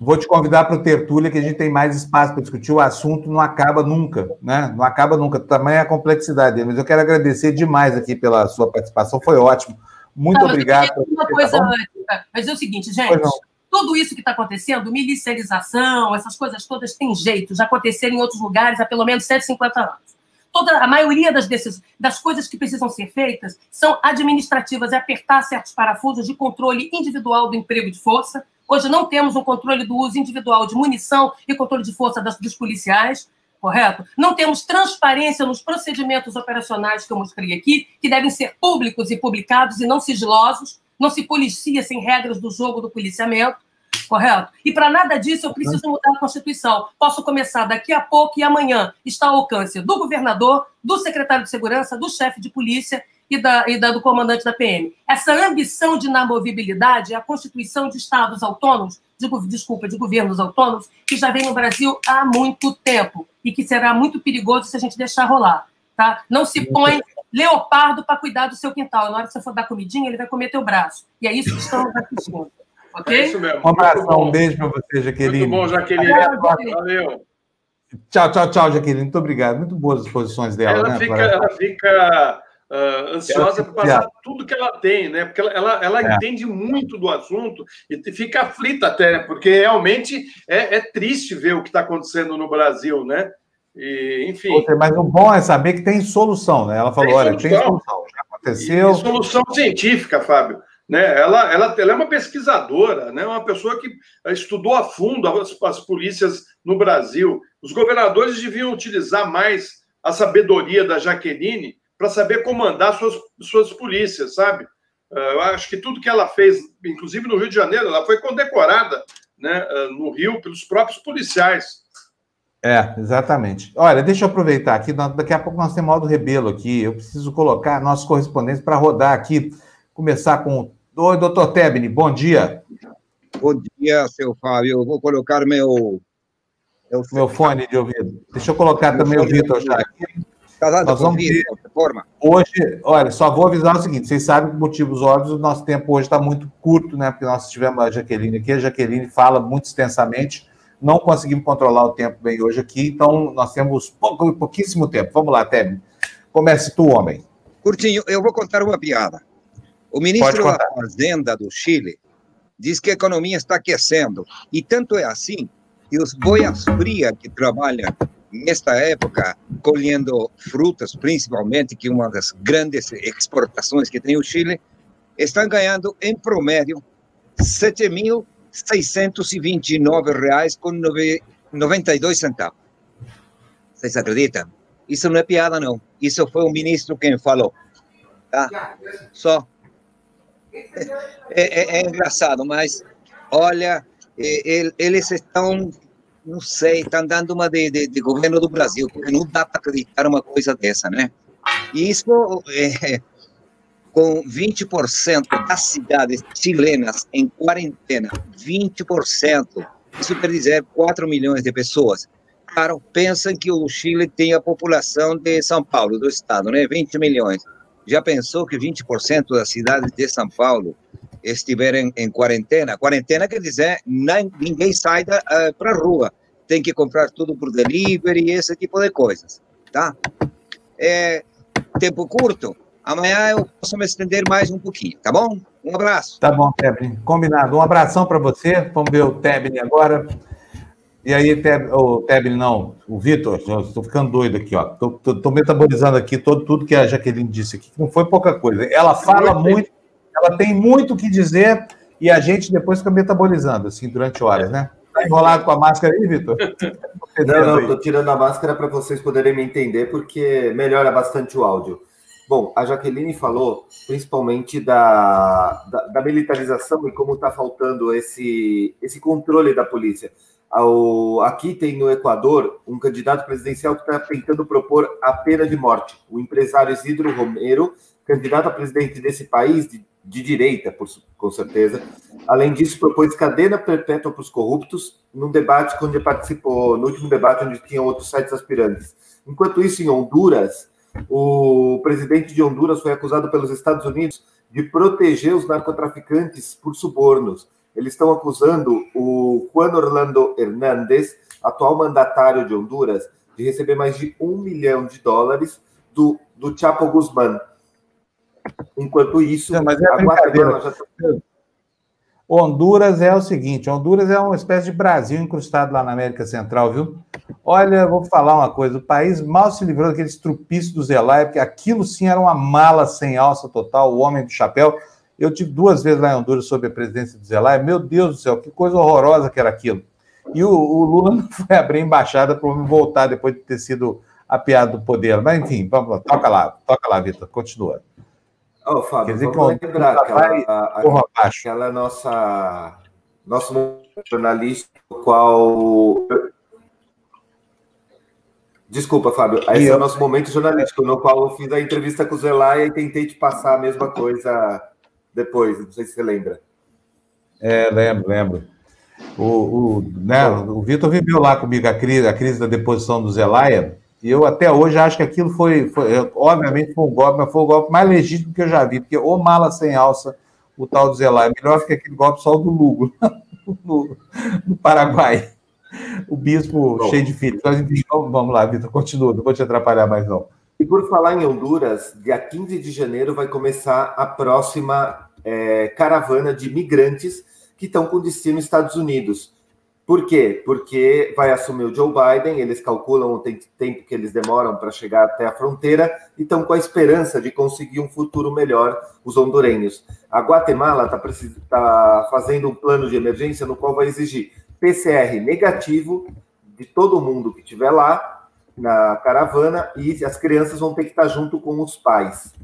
A: Vou te convidar para o Tertúlia, que a gente tem mais espaço para discutir. O assunto não acaba nunca, né? Não acaba nunca. Tamanha a complexidade dele. Mas eu quero agradecer demais aqui pela sua participação. Foi ótimo. Muito não, obrigado.
G: Uma coisa tá antes, mas é o seguinte, gente. Tudo isso que está acontecendo, milicialização, essas coisas todas, tem jeito. Já aconteceram em outros lugares há pelo menos 150 anos. Toda, a maioria das, desses, das coisas que precisam ser feitas são administrativas, é apertar certos parafusos de controle individual do emprego de força. Hoje não temos um controle do uso individual de munição e controle de força das, dos policiais correto? Não temos transparência nos procedimentos operacionais que eu mostrei aqui, que devem ser públicos e publicados e não sigilosos. Não se policia sem regras do jogo do policiamento, correto? E para nada disso eu preciso mudar a Constituição. Posso começar daqui a pouco e amanhã está ao alcance do governador, do secretário de segurança, do chefe de polícia e, da, e da, do comandante da PM. Essa ambição de inamovibilidade é a constituição de estados autônomos, de, desculpa, de governos autônomos, que já vem no Brasil há muito tempo e que será muito perigoso se a gente deixar rolar. Tá? Não se põe leopardo para cuidar do seu quintal. Na hora que você for dar comidinha, ele vai comer teu braço. E é isso que estamos assistindo. (laughs) Ok? É
A: isso mesmo. Um abraço, um beijo para você, Jaqueline.
C: Muito bom, Jaqueline. Valeu.
A: Tchau, tchau, tchau, Jaqueline. Muito obrigado. Muito boas as posições dela.
C: Ela
A: né,
C: fica, ela fica uh, ansiosa para passar tudo que ela tem, né? Porque ela, ela, ela é. entende muito do assunto e fica aflita até, porque realmente é, é triste ver o que está acontecendo no Brasil, né? E, enfim.
A: Mas o bom é saber que tem solução, né? Ela falou: tem olha, tem solução, já aconteceu. E,
C: e solução científica, Fábio. Né? Ela, ela, ela é uma pesquisadora, né? uma pessoa que estudou a fundo as, as polícias no Brasil. Os governadores deviam utilizar mais a sabedoria da Jaqueline para saber comandar suas, suas polícias, sabe? Ah, eu acho que tudo que ela fez, inclusive no Rio de Janeiro, ela foi condecorada né, ah, no Rio pelos próprios policiais.
A: É, exatamente. Olha, deixa eu aproveitar aqui, daqui a pouco nós temos Aldo Rebelo aqui, eu preciso colocar nossos correspondentes para rodar aqui, começar com... Oi, doutor Tebni, bom dia.
H: Bom dia, seu Fábio, eu vou colocar meu...
A: Meu, meu fone de ouvido. Deixa eu colocar meu também o Vitor já aqui. Casado Nós vamos ter, Hoje, olha, só vou avisar o seguinte: vocês sabem, por motivos óbvios, o nosso tempo hoje está muito curto, né? Porque nós tivemos a Jaqueline aqui, a Jaqueline fala muito extensamente, não conseguimos controlar o tempo bem hoje aqui, então nós temos pouco, pouquíssimo tempo. Vamos lá, Tebe. Comece tu, homem.
H: Curtinho, eu vou contar uma piada. O ministro da Fazenda do Chile diz que a economia está aquecendo, e tanto é assim que os boias frias que trabalham nesta época, colhendo frutas, principalmente, que uma das grandes exportações que tem o Chile, estão ganhando, em promédio, R$ 7.629,92 centavos. Vocês acreditam? Isso não é piada, não. Isso foi o ministro quem falou. Tá? Só. É, é, é engraçado, mas olha, eles estão, não sei, estão dando uma de, de, de, governo do Brasil, porque não dá para acreditar uma coisa dessa, né? E isso, é, com 20% das cidades chilenas em quarentena, 20%, isso quer dizer 4 milhões de pessoas. Claro, pensam que o Chile tem a população de São Paulo, do estado, né? 20 milhões. Já pensou que 20% das cidades de São Paulo estiverem em quarentena? Quarentena quer dizer ninguém sai uh, eh, para a rua. Tem que comprar tudo por delivery e esse tipo de coisas, tá? É, tempo curto. Amanhã eu posso me estender mais um pouquinho, tá bom? Um abraço.
A: Tá bom, Tebni. Combinado. Um abração para você. Vamos ver o Tebni agora. E aí, Teb, o Tebni, não, o Vitor, estou ficando doido aqui, ó. Estou metabolizando aqui todo, tudo que a Jaqueline disse aqui, que não foi pouca coisa. Ela fala muito, ela tem muito o que dizer e a gente depois fica metabolizando, assim, durante horas, né? Está enrolado com a máscara aí, Vitor? (laughs)
I: Não, não, estou tirando a máscara para vocês poderem me entender, porque melhora bastante o áudio. Bom, a Jaqueline falou principalmente da, da, da militarização e como está faltando esse, esse controle da polícia. Ao, aqui tem no Equador um candidato presidencial que está tentando propor a pena de morte. O empresário Isidro Romero, candidato a presidente desse país, de, de direita, por, com certeza. Além disso, propôs cadena perpétua para os corruptos num debate onde participou, no último debate onde tinham outros sete aspirantes. Enquanto isso, em Honduras, o presidente de Honduras foi acusado pelos Estados Unidos de proteger os narcotraficantes por subornos. Eles estão acusando o Juan Orlando Hernández, atual mandatário de Honduras, de receber mais de um milhão de dólares do, do Chapo Guzmán. Enquanto isso,
A: Não, mas é a Guatemala já está. Honduras é o seguinte: Honduras é uma espécie de Brasil incrustado lá na América Central, viu? Olha, vou falar uma coisa: o país mal se livrou daquele estrupício do Zelaya, porque aquilo sim era uma mala sem alça total, o homem do chapéu. Eu tive duas vezes lá em Honduras sob a presidência do Zelaya. Meu Deus do céu, que coisa horrorosa que era aquilo. E o, o Lula (laughs) não foi abrir embaixada para voltar depois de ter sido apiado do poder. Mas, enfim, vamos lá, toca lá, toca lá, Vitor, continua.
I: Oh, Fábio, Quer dizer, vamos lembrar aquela, vai, a, a, aquela nossa nosso jornalista, qual Desculpa, Fábio. Esse eu... é o nosso momento jornalístico, no qual eu fiz a entrevista com o Zelaya e tentei te passar a mesma coisa depois, não sei se você lembra.
A: É, lembro, lembro. O, o, né, o Vitor viveu lá comigo a crise, a crise da deposição do Zelaya, e eu até hoje acho que aquilo foi, foi obviamente foi um golpe, mas foi o golpe mais legítimo que eu já vi, porque o mala sem alça, o tal do Zelaya, melhor que aquele golpe só do Lugo, (laughs) no, no Paraguai. O bispo Bom, cheio de filhos. Vamos lá, Vitor, continua, não vou te atrapalhar mais não.
I: E por falar em Honduras, dia 15 de janeiro vai começar a próxima é, caravana de migrantes que estão com destino nos Estados Unidos. Por quê? Porque vai assumir o Joe Biden, eles calculam o tempo que eles demoram para chegar até a fronteira e estão com a esperança de conseguir um futuro melhor, os hondurenhos. A Guatemala está tá fazendo um plano de emergência no qual vai exigir PCR negativo de todo mundo que estiver lá na caravana e as crianças vão ter que estar junto com os pais.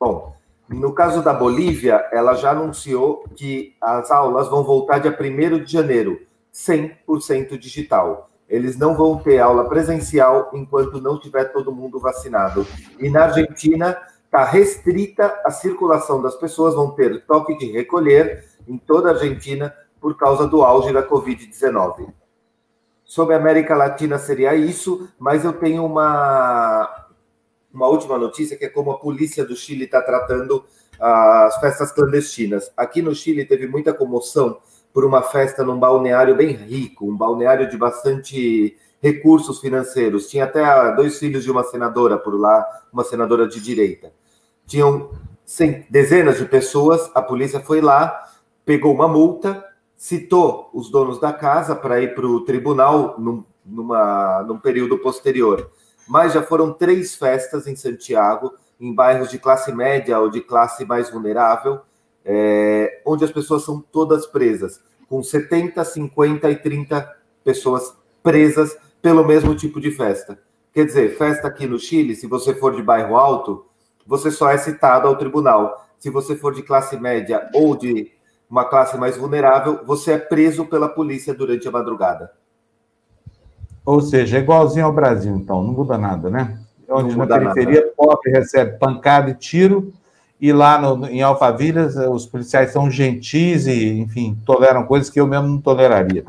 I: Bom, no caso da Bolívia, ela já anunciou que as aulas vão voltar dia 1 de janeiro, 100% digital. Eles não vão ter aula presencial enquanto não tiver todo mundo vacinado. E na Argentina, está restrita a circulação das pessoas, vão ter toque de recolher em toda a Argentina por causa do auge da Covid-19. Sobre a América Latina seria isso, mas eu tenho uma, uma última notícia, que é como a polícia do Chile está tratando as festas clandestinas. Aqui no Chile teve muita comoção por uma festa num balneário bem rico, um balneário de bastante recursos financeiros. Tinha até dois filhos de uma senadora por lá, uma senadora de direita. Tinham dezenas de pessoas, a polícia foi lá, pegou uma multa, citou os donos da casa para ir para o tribunal num, numa, num período posterior. Mas já foram três festas em Santiago, em bairros de classe média ou de classe mais vulnerável, é, onde as pessoas são todas presas, com 70, 50 e 30 pessoas presas pelo mesmo tipo de festa. Quer dizer, festa aqui no Chile, se você for de bairro alto, você só é citado ao tribunal. Se você for de classe média ou de uma classe mais vulnerável, você é preso pela polícia durante a madrugada.
A: Ou seja, é igualzinho ao Brasil, então, não muda nada, né? Onde na periferia, nada. pobre recebe pancada e tiro, e lá no, em Alphaville, os policiais são gentis e, enfim, toleram coisas que eu mesmo não toleraria.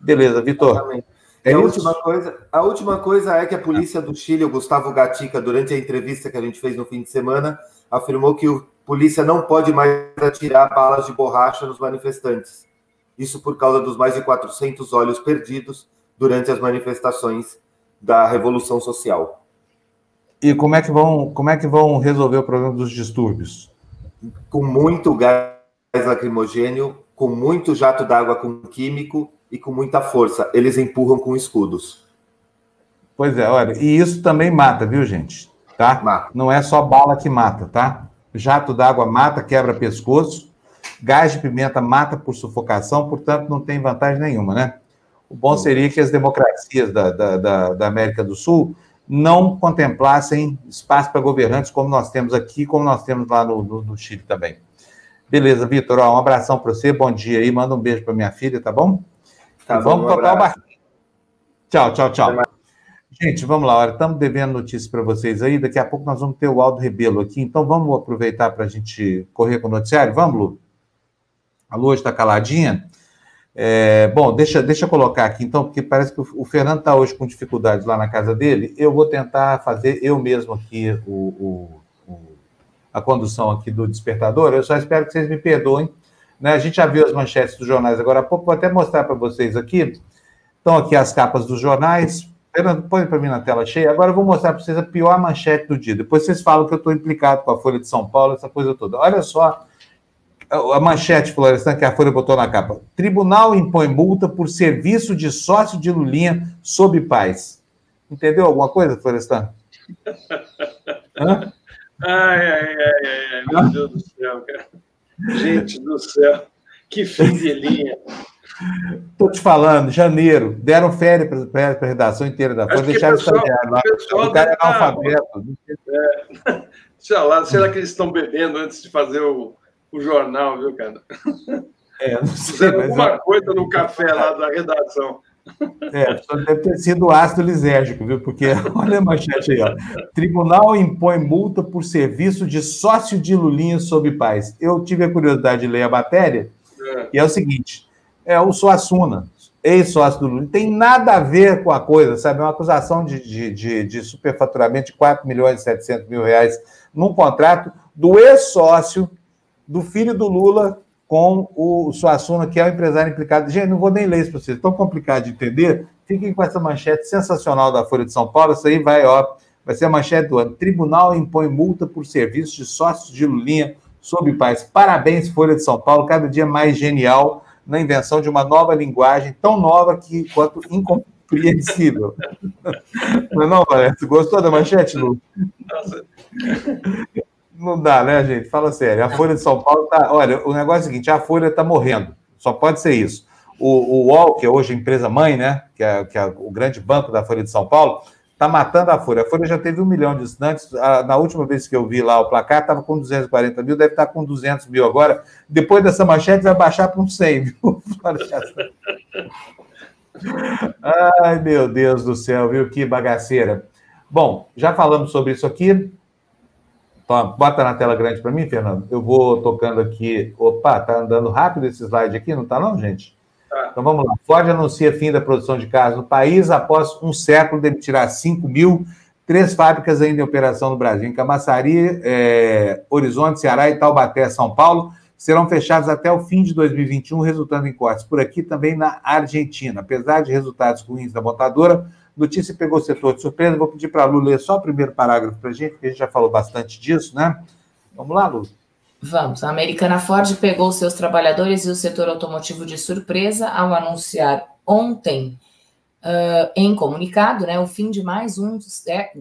A: Beleza, Vitor.
I: É a, última coisa, a última coisa é que a polícia do Chile, o Gustavo Gatica, durante a entrevista que a gente fez no fim de semana, afirmou que o polícia não pode mais atirar balas de borracha nos manifestantes. Isso por causa dos mais de 400 olhos perdidos durante as manifestações da Revolução Social.
A: E como é que vão, como é que vão resolver o problema dos distúrbios?
I: Com muito gás lacrimogênio, com muito jato d'água com químico e com muita força. Eles empurram com escudos.
A: Pois é, olha, e isso também mata, viu, gente? Tá? Mata. Não é só bala que mata, tá? Jato d'água mata, quebra pescoço. Gás de pimenta mata por sufocação, portanto, não tem vantagem nenhuma, né? O bom seria que as democracias da, da, da, da América do Sul não contemplassem espaço para governantes como nós temos aqui, como nós temos lá no, no, no Chile também. Beleza, Vitor, um abração para você, bom dia aí, manda um beijo para minha filha, tá bom? Tá vamos tocar o barquinho. Tchau, tchau, tchau. Gente, vamos lá, olha, estamos devendo notícias para vocês aí. Daqui a pouco nós vamos ter o Aldo Rebelo aqui, então vamos aproveitar para a gente correr com o noticiário? Vamos, Lu? A Lu está caladinha? É, bom, deixa, deixa eu colocar aqui, então, porque parece que o, Fernando está hoje com dificuldades lá na casa dele. Eu vou tentar fazer eu mesmo aqui o, o, a condução aqui do despertador. Eu só espero que vocês me perdoem. Né? A gente já viu as manchetes dos jornais agora há pouco, vou até mostrar para vocês aqui. Estão aqui as capas dos jornais. Fernando, põe para mim na tela cheia. Agora eu vou mostrar para vocês a pior manchete do dia. Depois vocês falam que eu estou implicado com a Folha de São Paulo, essa coisa toda. Olha só a manchete, Florestan, que a Folha botou na capa. Tribunal impõe multa por serviço de sócio de Lulinha sob paz. Entendeu alguma coisa, Florestan? (laughs)
C: Hã? Ai, ai, ai, ai, meu Deus do céu, cara. Gente do céu, que fim de linha.
A: Estou te falando, janeiro, deram férias para a redação inteira da Folha, deixaram estagiário lá. O cara é analfabeto.
C: É. (laughs) Sei lá, será que eles estão bebendo antes de fazer o, o jornal, viu, cara? É, não sei. alguma é... coisa no café lá da redação.
A: É, só deve ter sido ácido lisérgico, viu? Porque (laughs) olha a manchete aí, ó. Tribunal impõe multa por serviço de sócio de Lulinha sob paz. Eu tive a curiosidade de ler a matéria, é. e é o seguinte: é o Suassuna, ex-sócio do Lulinha, tem nada a ver com a coisa, sabe? É uma acusação de, de, de, de superfaturamento de 4 milhões e 700 mil reais num contrato do ex-sócio do filho do Lula com o Suassuna, que é o empresário implicado. Gente, não vou nem ler isso para vocês, tão complicado de entender. Fiquem com essa manchete sensacional da Folha de São Paulo. Isso aí vai, ó, vai ser a manchete do ano. Tribunal impõe multa por serviço de sócios de Lulinha sob paz. Parabéns, Folha de São Paulo, cada dia mais genial na invenção de uma nova linguagem, tão nova que quanto incompreensível. (laughs) Não, é não, Valério? Gostou da manchete, Lu? Nossa. Não dá, né, gente? Fala sério. A Folha de São Paulo tá. Olha, o negócio é o seguinte: a Folha está morrendo. Só pode ser isso. O, o UOL, que é hoje a empresa mãe, né? Que é, que é o grande banco da Folha de São Paulo, está matando a Folha. A Folha já teve um milhão de assinantes. na última vez que eu vi lá o placar, estava com 240 mil, deve estar tá com 200 mil agora. Depois dessa manchete, vai baixar para uns 100, viu? (laughs) Ai, meu Deus do céu, viu? Que bagaceira. Bom, já falamos sobre isso aqui. Bota na tela grande para mim, Fernando. Eu vou tocando aqui. Opa, tá andando rápido esse slide aqui, não tá não, gente? Tá. Então vamos lá. Ford anuncia fim da produção de carros no país após um século demitirá 5 mil, três fábricas ainda em operação no Brasil. Em Camaçari, é, Horizonte, Ceará e Taubaté, São Paulo, serão fechados até o fim de 2021, resultando em cortes por aqui também na Argentina. Apesar de resultados ruins da montadora, Notícia pegou o setor de surpresa. Vou pedir para a Lu ler só o primeiro parágrafo para a gente, porque a gente já falou bastante disso, né? Vamos lá, Lu.
B: Vamos. A americana Ford pegou seus trabalhadores e o setor automotivo de surpresa ao anunciar ontem Uh, em comunicado, né, o fim de mais, um,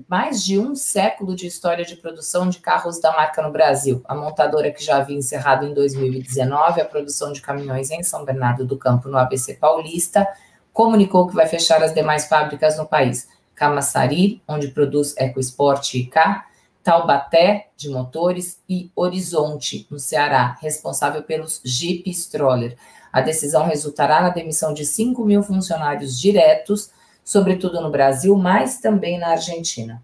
B: mais de um século de história de produção de carros da marca no Brasil. A montadora que já havia encerrado em 2019 a produção de caminhões em São Bernardo do Campo, no ABC Paulista, comunicou que vai fechar as demais fábricas no país. Camaçari, onde produz EcoSport e K, Taubaté, de motores, e Horizonte, no Ceará, responsável pelos Jeep Stroller. A decisão resultará na demissão de 5 mil funcionários diretos, sobretudo no Brasil, mas também na Argentina.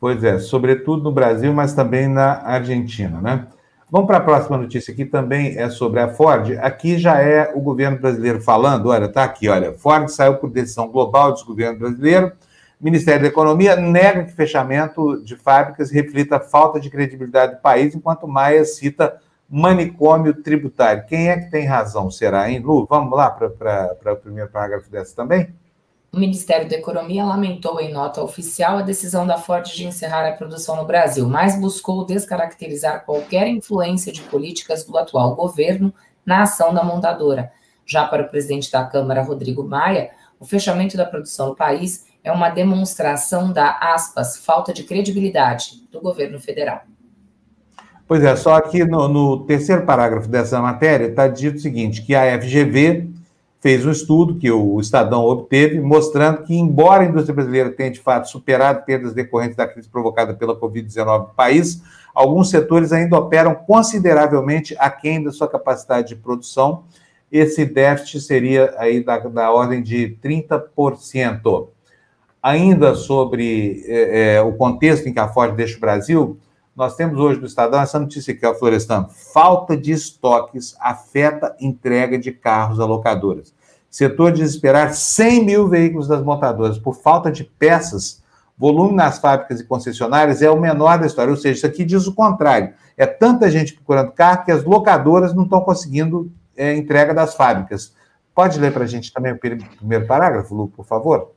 A: Pois é, sobretudo no Brasil, mas também na Argentina, né? Vamos para a próxima notícia aqui, também é sobre a Ford. Aqui já é o governo brasileiro falando, olha, tá aqui, olha, Ford saiu por decisão global do governo brasileiro, Ministério da Economia nega que fechamento de fábricas reflita a falta de credibilidade do país, enquanto Maia cita manicômio tributário. Quem é que tem razão, será, hein, Lu? Vamos lá para o primeiro parágrafo dessa também?
B: O Ministério da Economia lamentou em nota oficial a decisão da Ford de encerrar a produção no Brasil, mas buscou descaracterizar qualquer influência de políticas do atual governo na ação da montadora. Já para o presidente da Câmara, Rodrigo Maia, o fechamento da produção no país é uma demonstração da, aspas, falta de credibilidade do governo federal.
A: Pois é, só que no, no terceiro parágrafo dessa matéria está dito o seguinte, que a FGV fez um estudo que o Estadão obteve, mostrando que, embora a indústria brasileira tenha, de fato, superado perdas decorrentes da crise provocada pela Covid-19 no país, alguns setores ainda operam consideravelmente aquém da sua capacidade de produção. Esse déficit seria aí da, da ordem de 30%. Ainda sobre é, é, o contexto em que a Ford deixa o Brasil, nós temos hoje no Estadão essa notícia aqui, ó, Florestan. Falta de estoques afeta entrega de carros a locadoras. Setor desesperar 100 mil veículos das montadoras por falta de peças. Volume nas fábricas e concessionárias é o menor da história. Ou seja, isso aqui diz o contrário. É tanta gente procurando carro que as locadoras não estão conseguindo é, entrega das fábricas. Pode ler para a gente também o primeiro parágrafo, Lu, por favor?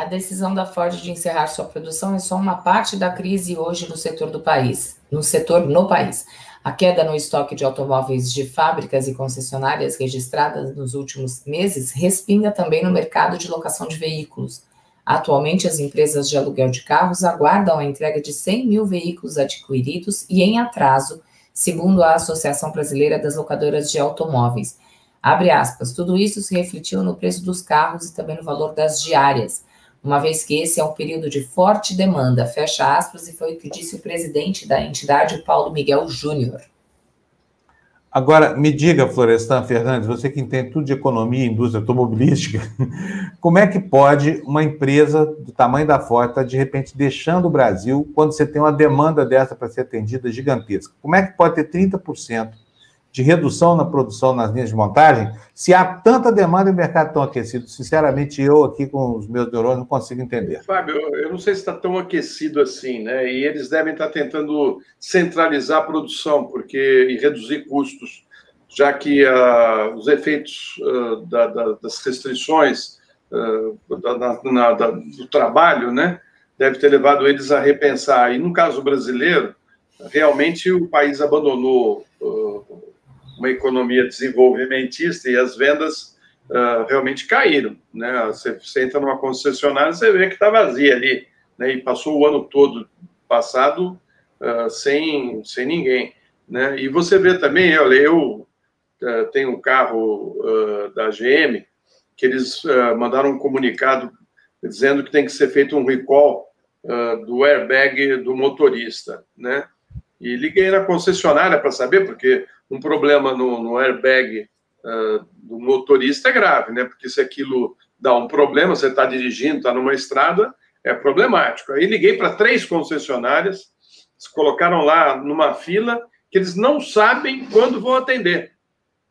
B: A decisão da Ford de encerrar sua produção é só uma parte da crise hoje no setor do país, no setor no país. A queda no estoque de automóveis de fábricas e concessionárias registradas nos últimos meses respinga também no mercado de locação de veículos. Atualmente, as empresas de aluguel de carros aguardam a entrega de 100 mil veículos adquiridos e em atraso, segundo a Associação Brasileira das Locadoras de Automóveis. Aspas, tudo isso se refletiu no preço dos carros e também no valor das diárias uma vez que esse é um período de forte demanda, fecha aspas, e foi o que disse o presidente da entidade, Paulo Miguel Júnior.
A: Agora, me diga, Florestan Fernandes, você que entende tudo de economia e indústria automobilística, (laughs) como é que pode uma empresa do tamanho da Ford estar, de repente, deixando o Brasil quando você tem uma demanda dessa para ser atendida gigantesca? Como é que pode ter 30% de redução na produção nas linhas de montagem, se há tanta demanda e o mercado tão aquecido? Sinceramente, eu aqui com os meus neurônios não consigo entender.
C: Fábio, eu não sei se está tão aquecido assim, né? E eles devem estar tentando centralizar a produção porque e reduzir custos, já que uh, os efeitos uh, da, da, das restrições uh, da, na, do trabalho, né? Deve ter levado eles a repensar. E no caso brasileiro, realmente o país abandonou uma economia desenvolvimentista e as vendas uh, realmente caíram. Né? Você, você, entra numa concessionária, você vê que está vazia ali, né? e passou o ano todo passado uh, sem, sem ninguém. Né? E você vê também, olha, eu uh, tenho um carro da GM, que eles mandaram um comunicado dizendo que tem que ser feito um recall do airbag do motorista, né? E liguei na concessionária para saber, porque um problema no, no airbag uh, do motorista é grave, né? Porque se aquilo dá um problema, você está dirigindo, está numa estrada, é problemático. Aí liguei para três concessionárias, se colocaram lá numa fila que eles não sabem quando vão atender,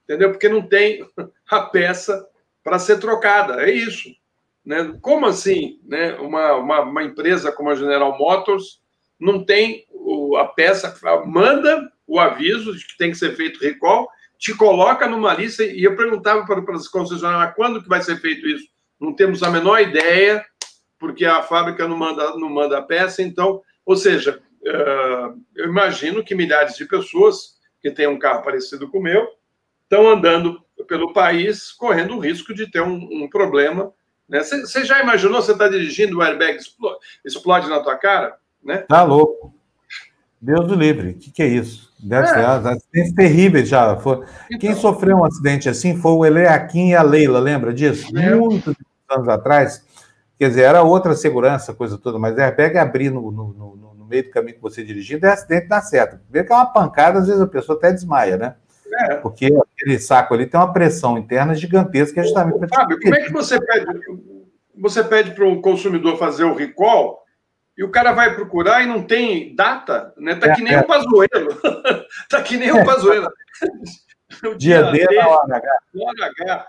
C: entendeu? Porque não tem (laughs) a peça para ser trocada, é isso. Né? Como assim, né? Uma, uma, uma empresa como a General Motors não tem a peça, manda o aviso de que tem que ser feito recall, te coloca numa lista e eu perguntava para, para as concessionárias quando que vai ser feito isso. Não temos a menor ideia, porque a fábrica não manda, não manda a peça, então, ou seja, uh, eu imagino que milhares de pessoas que têm um carro parecido com o meu estão andando pelo país correndo o risco de ter um, um problema Né? Você já imaginou, você está dirigindo, o airbag explode, explode na tua cara? Né?
A: Tá louco. Deus do livre, o que, que é isso? Deve é. ser acidentes terríveis já. Foi. Então, Quem sofreu um acidente assim foi o Eleaquim e a Leila, lembra disso? É. Muitos anos atrás. Quer dizer, era outra segurança, coisa toda, mas é abrir no, no, no, no, meio do caminho que você dirigindo é acidente na seta. Primeiro que é uma pancada, às vezes a pessoa até desmaia, né? É. Porque aquele saco ali tem uma pressão interna gigantesca justamente
C: para. Fábio, como é que você pede, você pede para um consumidor fazer o recall e o cara vai procurar e não tem data, né? Tá é, que nem é. o Pazuelo. (laughs) tá que nem o Pazuelo. (laughs)
A: dia, dia D na hora H. Hora H.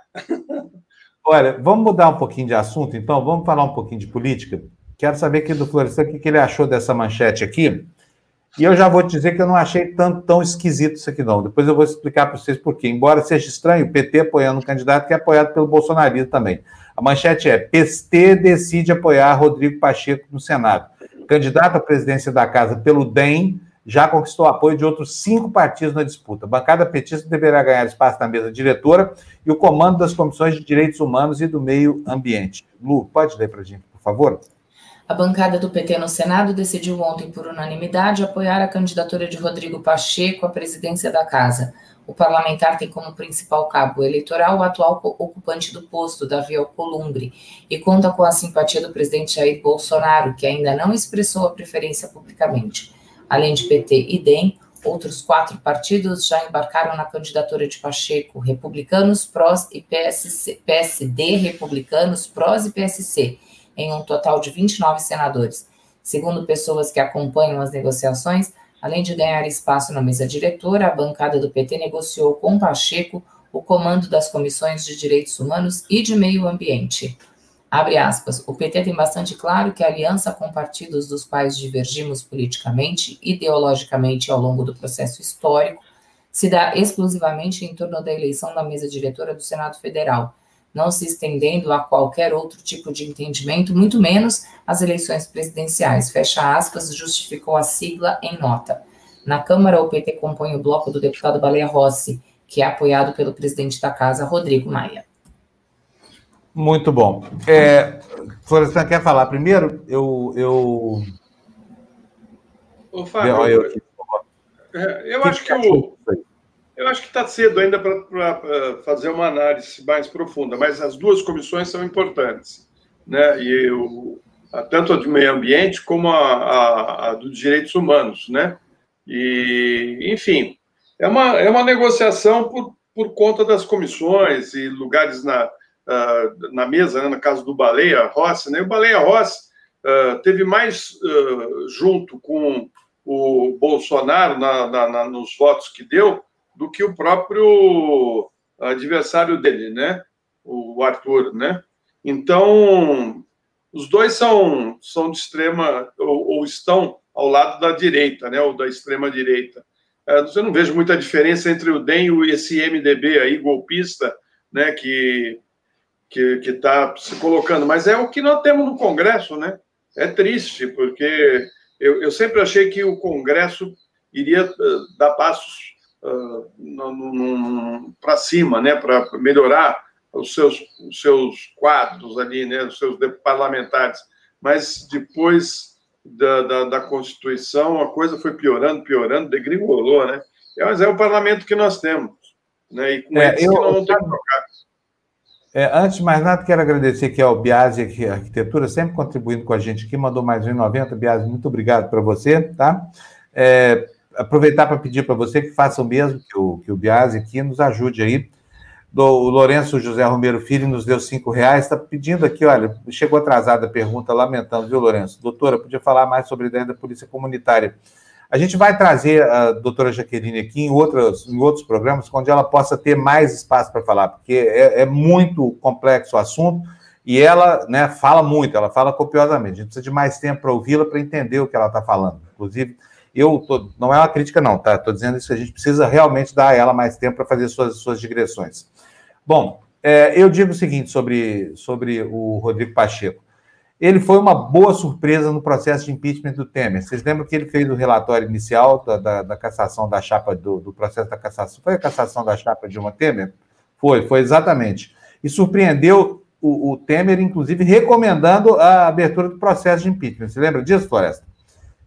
A: Olha, vamos mudar um pouquinho de assunto, então, vamos falar um pouquinho de política. Quero saber aqui do Florestan o que, ele achou dessa manchete aqui. E eu já vou te dizer que eu não achei tão, tão esquisito isso aqui, não. Depois eu vou explicar para vocês por quê. Embora seja estranho, o PT apoiando um candidato que é apoiado pelo bolsonarismo também. A manchete é: PT decide apoiar Rodrigo Pacheco no Senado. Candidato à presidência da casa pelo DEM já conquistou apoio de outros cinco partidos na disputa. A bancada petista deverá ganhar espaço na mesa diretora e o comando das comissões de direitos humanos e do meio ambiente. Lu, pode ler para a gente, por favor?
B: A bancada do PT no Senado decidiu ontem, por unanimidade, apoiar a candidatura de Rodrigo Pacheco à presidência da Casa. O parlamentar tem como principal cabo eleitoral o atual ocupante do posto, Davi Alcolumbre, e conta com a simpatia do presidente Jair Bolsonaro, que ainda não expressou a preferência publicamente. Além de PT e DEM, outros quatro partidos já embarcaram na candidatura de Pacheco, republicanos, PROS e PSC, PSD, republicanos, PROS e PSC, em um total de 29 senadores. Segundo pessoas que acompanham as negociações, além de ganhar espaço na mesa diretora, a bancada do PT negociou com Pacheco o comando das comissões de direitos humanos e de meio ambiente. Abre aspas, o PT tem bastante claro que a aliança com partidos dos quais divergimos politicamente, ideologicamente ao longo do processo histórico, se dá exclusivamente em torno da eleição da mesa diretora do Senado Federal, não se estendendo a qualquer outro tipo de entendimento, muito menos as eleições presidenciais. Fecha aspas, justificou a sigla em nota. Na Câmara, o PT compõe o bloco do deputado Baleia Rossi, que é apoiado pelo presidente da Casa, Rodrigo Maia.
A: Muito bom. É, Florestan quer falar primeiro? Eu. eu...
C: Ô, Fábio, eu, eu, é, eu acho que o. Eu acho que está cedo ainda para fazer uma análise mais profunda, mas as duas comissões são importantes, né? E o, tanto a do meio ambiente como a, a, a dos direitos humanos, né? E, enfim, é uma, é uma negociação por, por conta das comissões e lugares na, uh, na mesa, né, no caso do Baleia Rossi, né? O Baleia Rossi uh, teve mais uh, junto com o Bolsonaro na, na, na, nos votos que deu do que o próprio adversário dele, né? O Arthur, né? Então, os dois são, são de extrema, ou, ou estão ao lado da direita, né? Ou da extrema direita. É, eu não vejo muita diferença entre o DEM e esse MDB aí, golpista, né? Que que está se colocando, mas é o que nós temos no Congresso, né? É triste, porque eu, eu sempre achei que o Congresso iria uh, dar passos uh, para cima, né? Para melhorar os seus, os seus quadros ali, né? Os seus parlamentares. Mas depois da, da, da Constituição, a coisa foi piorando, piorando, degringolou, né? Mas é o parlamento que nós temos, né? E com é, eu, que não que trocar.
A: É, antes de mais nada, quero agradecer aqui ao Biase aqui, Arquitetura, sempre contribuindo com a gente aqui, mandou mais um 90. Biase, muito obrigado para você, tá? É, aproveitar para pedir para você que faça o mesmo que o, que o Biase aqui, nos ajude aí. Do, o Lourenço José Romero Filho nos deu cinco reais, está pedindo aqui, olha, chegou atrasada a pergunta, lamentando, viu, Lourenço? Doutora, podia falar mais sobre a ideia da polícia comunitária. A gente vai trazer a doutora Jaqueline aqui em, outros em outros programas, onde ela possa ter mais espaço para falar, porque é, é, muito complexo o assunto e ela né, fala muito, ela fala copiosamente. A gente precisa de mais tempo para ouvi-la, para entender o que ela está falando. Inclusive, eu tô, não é uma crítica, não, tá? Estou dizendo isso que a gente precisa realmente dar a ela mais tempo para fazer suas, suas digressões. Bom, é, eu digo o seguinte sobre, sobre o Rodrigo Pacheco ele foi uma boa surpresa no processo de impeachment do Temer. Vocês lembram que ele fez o relatório inicial da, da, da cassação da chapa, do, do, processo da cassação? Foi a cassação da chapa de Dilma Temer? Foi, foi exatamente. E surpreendeu o, o, Temer, inclusive, recomendando a abertura do processo de impeachment. Você lembra disso, Floresta?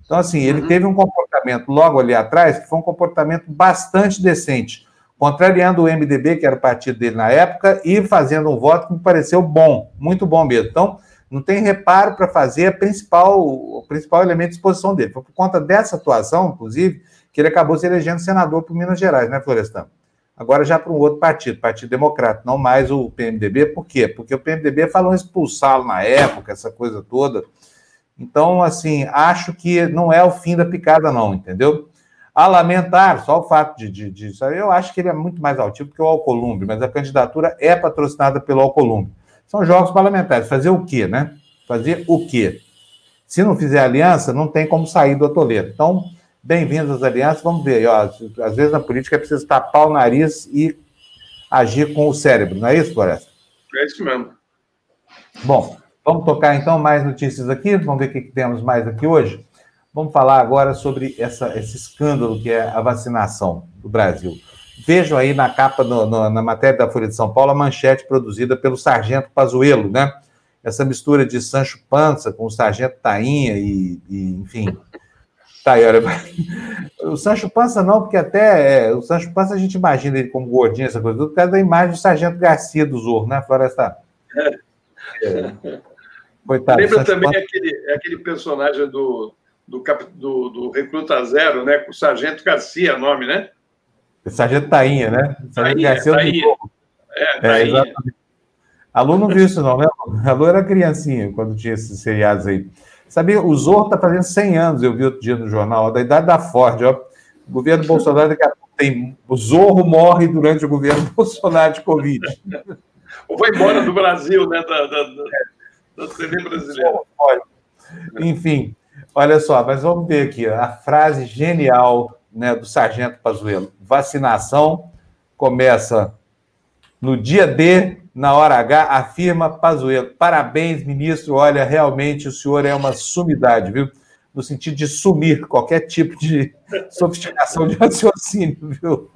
A: Então, assim, ele uhum. teve um comportamento logo ali atrás que foi um comportamento bastante decente, contrariando o MDB, que era o partido dele na época, e fazendo um voto que me pareceu bom, muito bom mesmo. Então, não tem reparo para fazer a principal, o principal elemento de exposição dele. Foi por conta dessa atuação, inclusive, que ele acabou se elegendo senador por Minas Gerais, né, Florestan? Agora já para um outro partido, Partido Democrata, não mais o PMDB. Por quê? Porque o PMDB falou em expulsá-lo na época, essa coisa toda. Então, assim, acho que não é o fim da picada, não, entendeu? A lamentar, só o fato de, de, de eu acho que ele é muito mais altivo que o Alcolumbre, mas a candidatura é patrocinada pelo Alcolumbre. São jogos parlamentares. Fazer o quê, né? Fazer o quê? Se não fizer aliança, não tem como sair do atoleiro. Então, bem-vindos às alianças. Vamos ver, ó, às vezes na política é preciso tapar o nariz e agir com o cérebro, não é isso, Floresta?
C: É isso mesmo.
A: Bom, vamos tocar então mais notícias aqui, vamos ver o que temos mais aqui hoje. Vamos falar agora sobre essa, esse escândalo que é a vacinação do Brasil. Vejam aí na capa, no, no, na matéria da Folha de São Paulo, a manchete produzida pelo Sargento Pazuello, né? Essa mistura de Sancho Panza com o Sargento Tainha e, e enfim, Tá aí, olha. O Sancho Pança não, porque até é, o Sancho Pança a gente imagina ele como gordinho, essa coisa, por causa da imagem do Sargento Garcia do Zorro, né, Floresta? É.
C: É. Coitado, Lembra também aquele, aquele personagem do, do, do, do Recruta Zero, né? Com o Sargento Garcia, nome, né?
A: Sargento Tainha, né? Sargento Tainha, Garcia Tainha. Zorro. É, Tainha. É, a Lu não viu isso, não, né? A Lu era criancinha quando tinha esses seriados aí. Sabia, o Zorro está fazendo 100 anos, eu vi outro dia no jornal, da idade da Ford, ó. O governo Bolsonaro daqui a pouco tem. O Zorro morre durante o governo (laughs) Bolsonaro de Covid.
C: Ou vai embora do Brasil, né? Da, da, da, da TV brasileira.
A: Enfim, olha só, mas vamos ver aqui a frase genial né, do Sargento Pazuello. Vacinação começa no dia D na hora H, afirma Pazuello. Parabéns, ministro. Olha, realmente o senhor é uma sumidade, viu? No sentido de sumir qualquer tipo de (laughs) sofisticação de raciocínio, viu?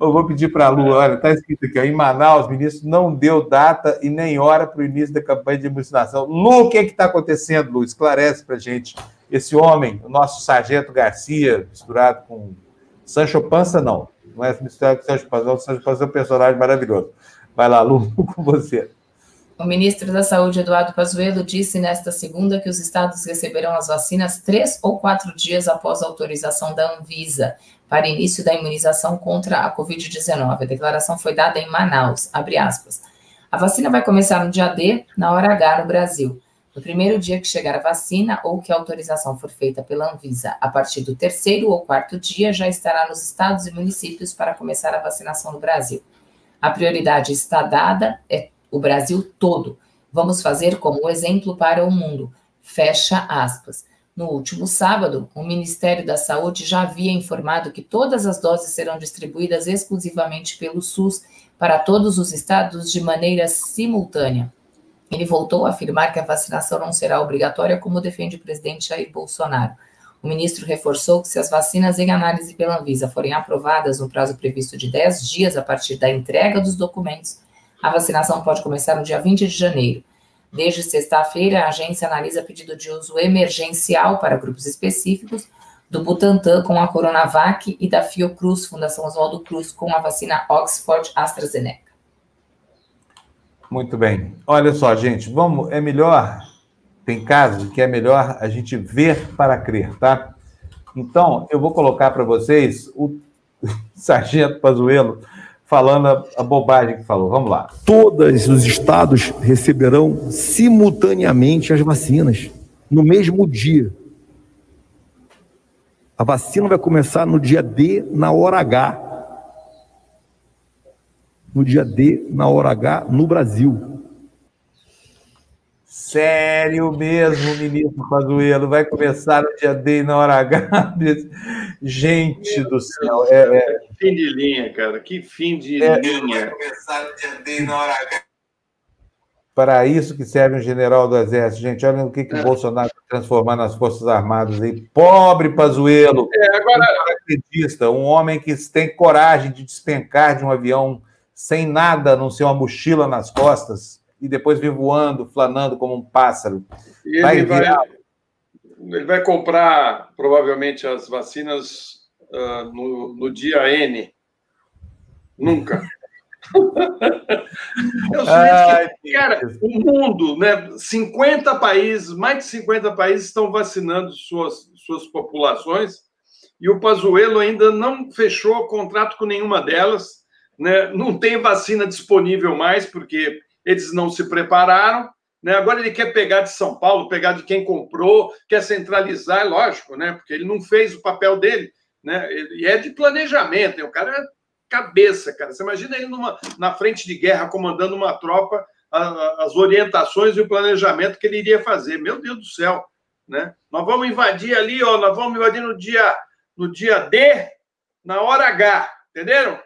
A: Eu vou pedir para a Lu, olha, está escrito aqui, ó, em Manaus, o ministro não deu data e nem hora para o início da campanha de imunização. Lu, o que é está acontecendo, Lu? Esclarece para gente. Esse homem, o nosso sargento Garcia, misturado com Sancho Pança, não. Não é misturado com Sancho Pança, não. Sancho Pança é um personagem maravilhoso. Vai lá, Lu, (laughs) com você.
B: O ministro da Saúde, Eduardo Pazuello, disse nesta segunda que os estados receberão as vacinas três ou quatro dias após a autorização da Anvisa para início da imunização contra a Covid-19. A declaração foi dada em Manaus, A vacina vai começar no dia D, na hora H, no Brasil. No primeiro dia que chegar a vacina ou que a autorização for feita pela Anvisa, a partir do terceiro ou quarto dia, já estará nos estados e municípios para começar a vacinação no Brasil. A prioridade está dada, é o Brasil todo. Vamos fazer como exemplo para o mundo. Fecha aspas. No último sábado, o Ministério da Saúde já havia informado que todas as doses serão distribuídas exclusivamente pelo SUS para todos os estados de maneira simultânea. Ele voltou a afirmar que a vacinação não será obrigatória, como defende o presidente Jair Bolsonaro. O ministro reforçou que se as vacinas em análise pela Anvisa forem aprovadas no prazo previsto de 10 dias a partir da entrega dos documentos, a vacinação pode começar no dia 20 de janeiro. Desde sexta-feira, a agência analisa pedido de uso emergencial para grupos específicos do Butantan com a Coronavac e da Fiocruz, Fundação Oswaldo Cruz, com a vacina Oxford AstraZeneca.
A: Muito bem. Olha só, gente, vamos, é melhor tem casos que é melhor a gente ver para crer, tá? Então, eu vou colocar para vocês o (laughs) Sargento Pazuello falando a, a, bobagem que falou. Vamos lá.
J: Todos os estados receberão simultaneamente as vacinas, no mesmo dia. A vacina vai começar no dia D, na hora H. No dia D, na hora H, no Brasil.
A: Sério mesmo, ministro Pazuello, vai começar no dia D na hora H. (laughs) Gente Meu do céu. É,
C: é... Que fim de linha, cara. Que fim de é, linha. Vai começar no dia D na hora
A: H. Para isso que serve um general do Exército. Gente, olha o que, que o é. Bolsonaro está transformando as Forças Armadas aí. Pobre Pazuello. É, agora... Um um homem que tem coragem de despencar de um avião sem nada, a não ser uma mochila nas costas e depois vir voando, flanando como um pássaro.
C: Ele vai, vai, ele vai comprar provavelmente as vacinas uh, no, no dia N. Nunca. (laughs) Eu Ai, cara, o mundo, né? 50 países, mais de 50 países estão vacinando suas, suas populações e o Pazuello ainda não fechou contrato com nenhuma delas, né? Não tem vacina disponível mais porque eles não se prepararam, né? Agora ele quer pegar de São Paulo, pegar de quem comprou, quer centralizar, é lógico, né? Porque ele não fez o papel dele, né? E é de planejamento, o cara é cabeça, cara. Você imagina ele numa, na frente de guerra, comandando uma tropa, a, a, as orientações e o planejamento que ele iria fazer. Meu Deus do céu, né? Nós vamos invadir ali, ó, nós vamos invadir no dia, no dia D, na hora H, entenderam?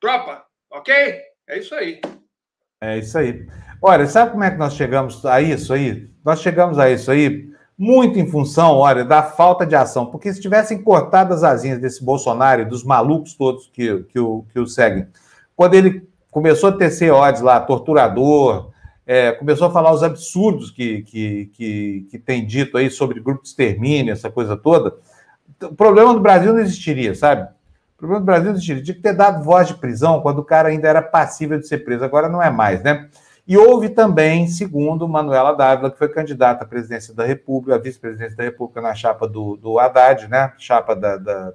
C: Tropa, ok? É isso aí.
A: É isso aí. Olha, sabe como é que nós chegamos a isso aí? Nós chegamos a isso aí muito em função, olha, da falta de ação. Porque se tivessem cortado as asinhas desse Bolsonaro e dos malucos todos que, que, o, que o seguem, quando ele começou a tecer ódios lá, torturador, é, começou a falar os absurdos que, que, que, que tem dito aí sobre grupo de extermínio, essa coisa toda, o problema do Brasil não existiria, sabe? Problema do Brasil existiria. Tinha que ter dado voz de prisão quando o cara ainda era passível de ser preso, agora não é mais, né? E houve também, segundo Manuela Dávila, que foi candidata à presidência da República, à vice-presidência da República na chapa do, do Haddad, né? Chapa da, da,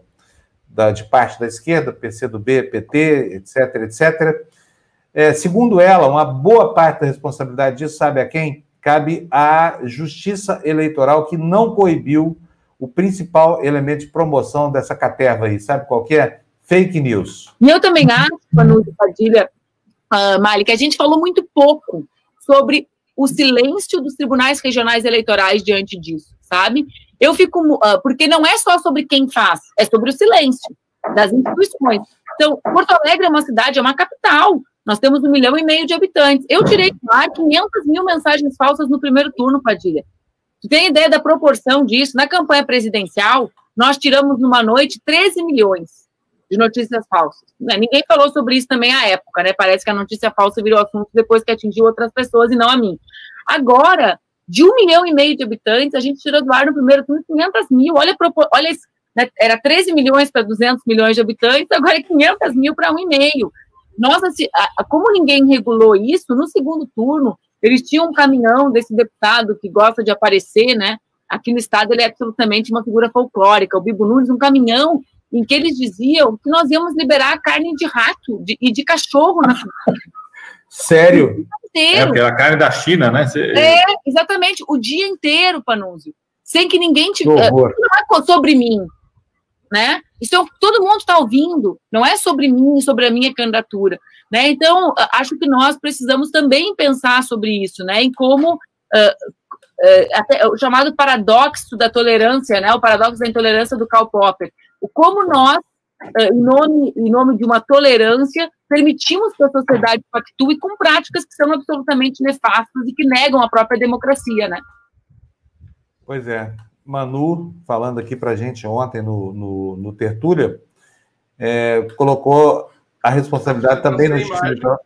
A: da, de parte da esquerda, PCdoB, PT, etc, etc. É, segundo ela, uma boa parte da responsabilidade disso, sabe a quem? Cabe à Justiça Eleitoral, que não coibiu o principal elemento de promoção dessa caterva aí. Sabe qual que é? Fake news.
K: E eu também acho, Manu Padilha, uh, Mali, que a gente falou muito pouco sobre o silêncio dos tribunais regionais eleitorais diante disso, sabe? Eu fico. Uh, porque não é só sobre quem faz, é sobre o silêncio das instituições. Então, Porto Alegre é uma cidade, é uma capital. Nós temos um milhão e meio de habitantes. Eu tirei lá 500 mil mensagens falsas no primeiro turno, Padilha. Tu tem ideia da proporção disso? Na campanha presidencial, nós tiramos numa noite 13 milhões de notícias falsas. Né? Ninguém falou sobre isso também à época, né? Parece que a notícia falsa virou assunto depois que atingiu outras pessoas e não a mim. Agora, de um milhão e meio de habitantes, a gente tirou do ar no primeiro turno 500 mil. Olha, olha né? era 13 milhões para 200 milhões de habitantes, agora é 500 mil para um e meio. Nossa, como ninguém regulou isso, no segundo turno, eles tinham um caminhão desse deputado que gosta de aparecer, né? Aqui no estado ele é absolutamente uma figura folclórica. O Bibo Nunes, um caminhão em que eles diziam que nós íamos liberar carne de rato de, e de cachorro na
A: Sério? É, era carne da China, né? Você...
K: É, exatamente, o dia inteiro, Panúzio. Sem que ninguém tivesse. Não é sobre mim, né? É, todo mundo está ouvindo, não é sobre mim, sobre a minha candidatura, né? Então, acho que nós precisamos também pensar sobre isso, né? Em como uh, uh, até, o chamado paradoxo da tolerância, né? O paradoxo da intolerância do Karl Popper como nós, eh, em nome, em nome de uma tolerância, permitimos que a sociedade pactue com práticas que são absolutamente nefastas e que negam a própria democracia, né?
A: Pois é. Manu, falando aqui para a gente ontem no, no, no Tertúlia, é, colocou a responsabilidade também no Justiça Eleitoral.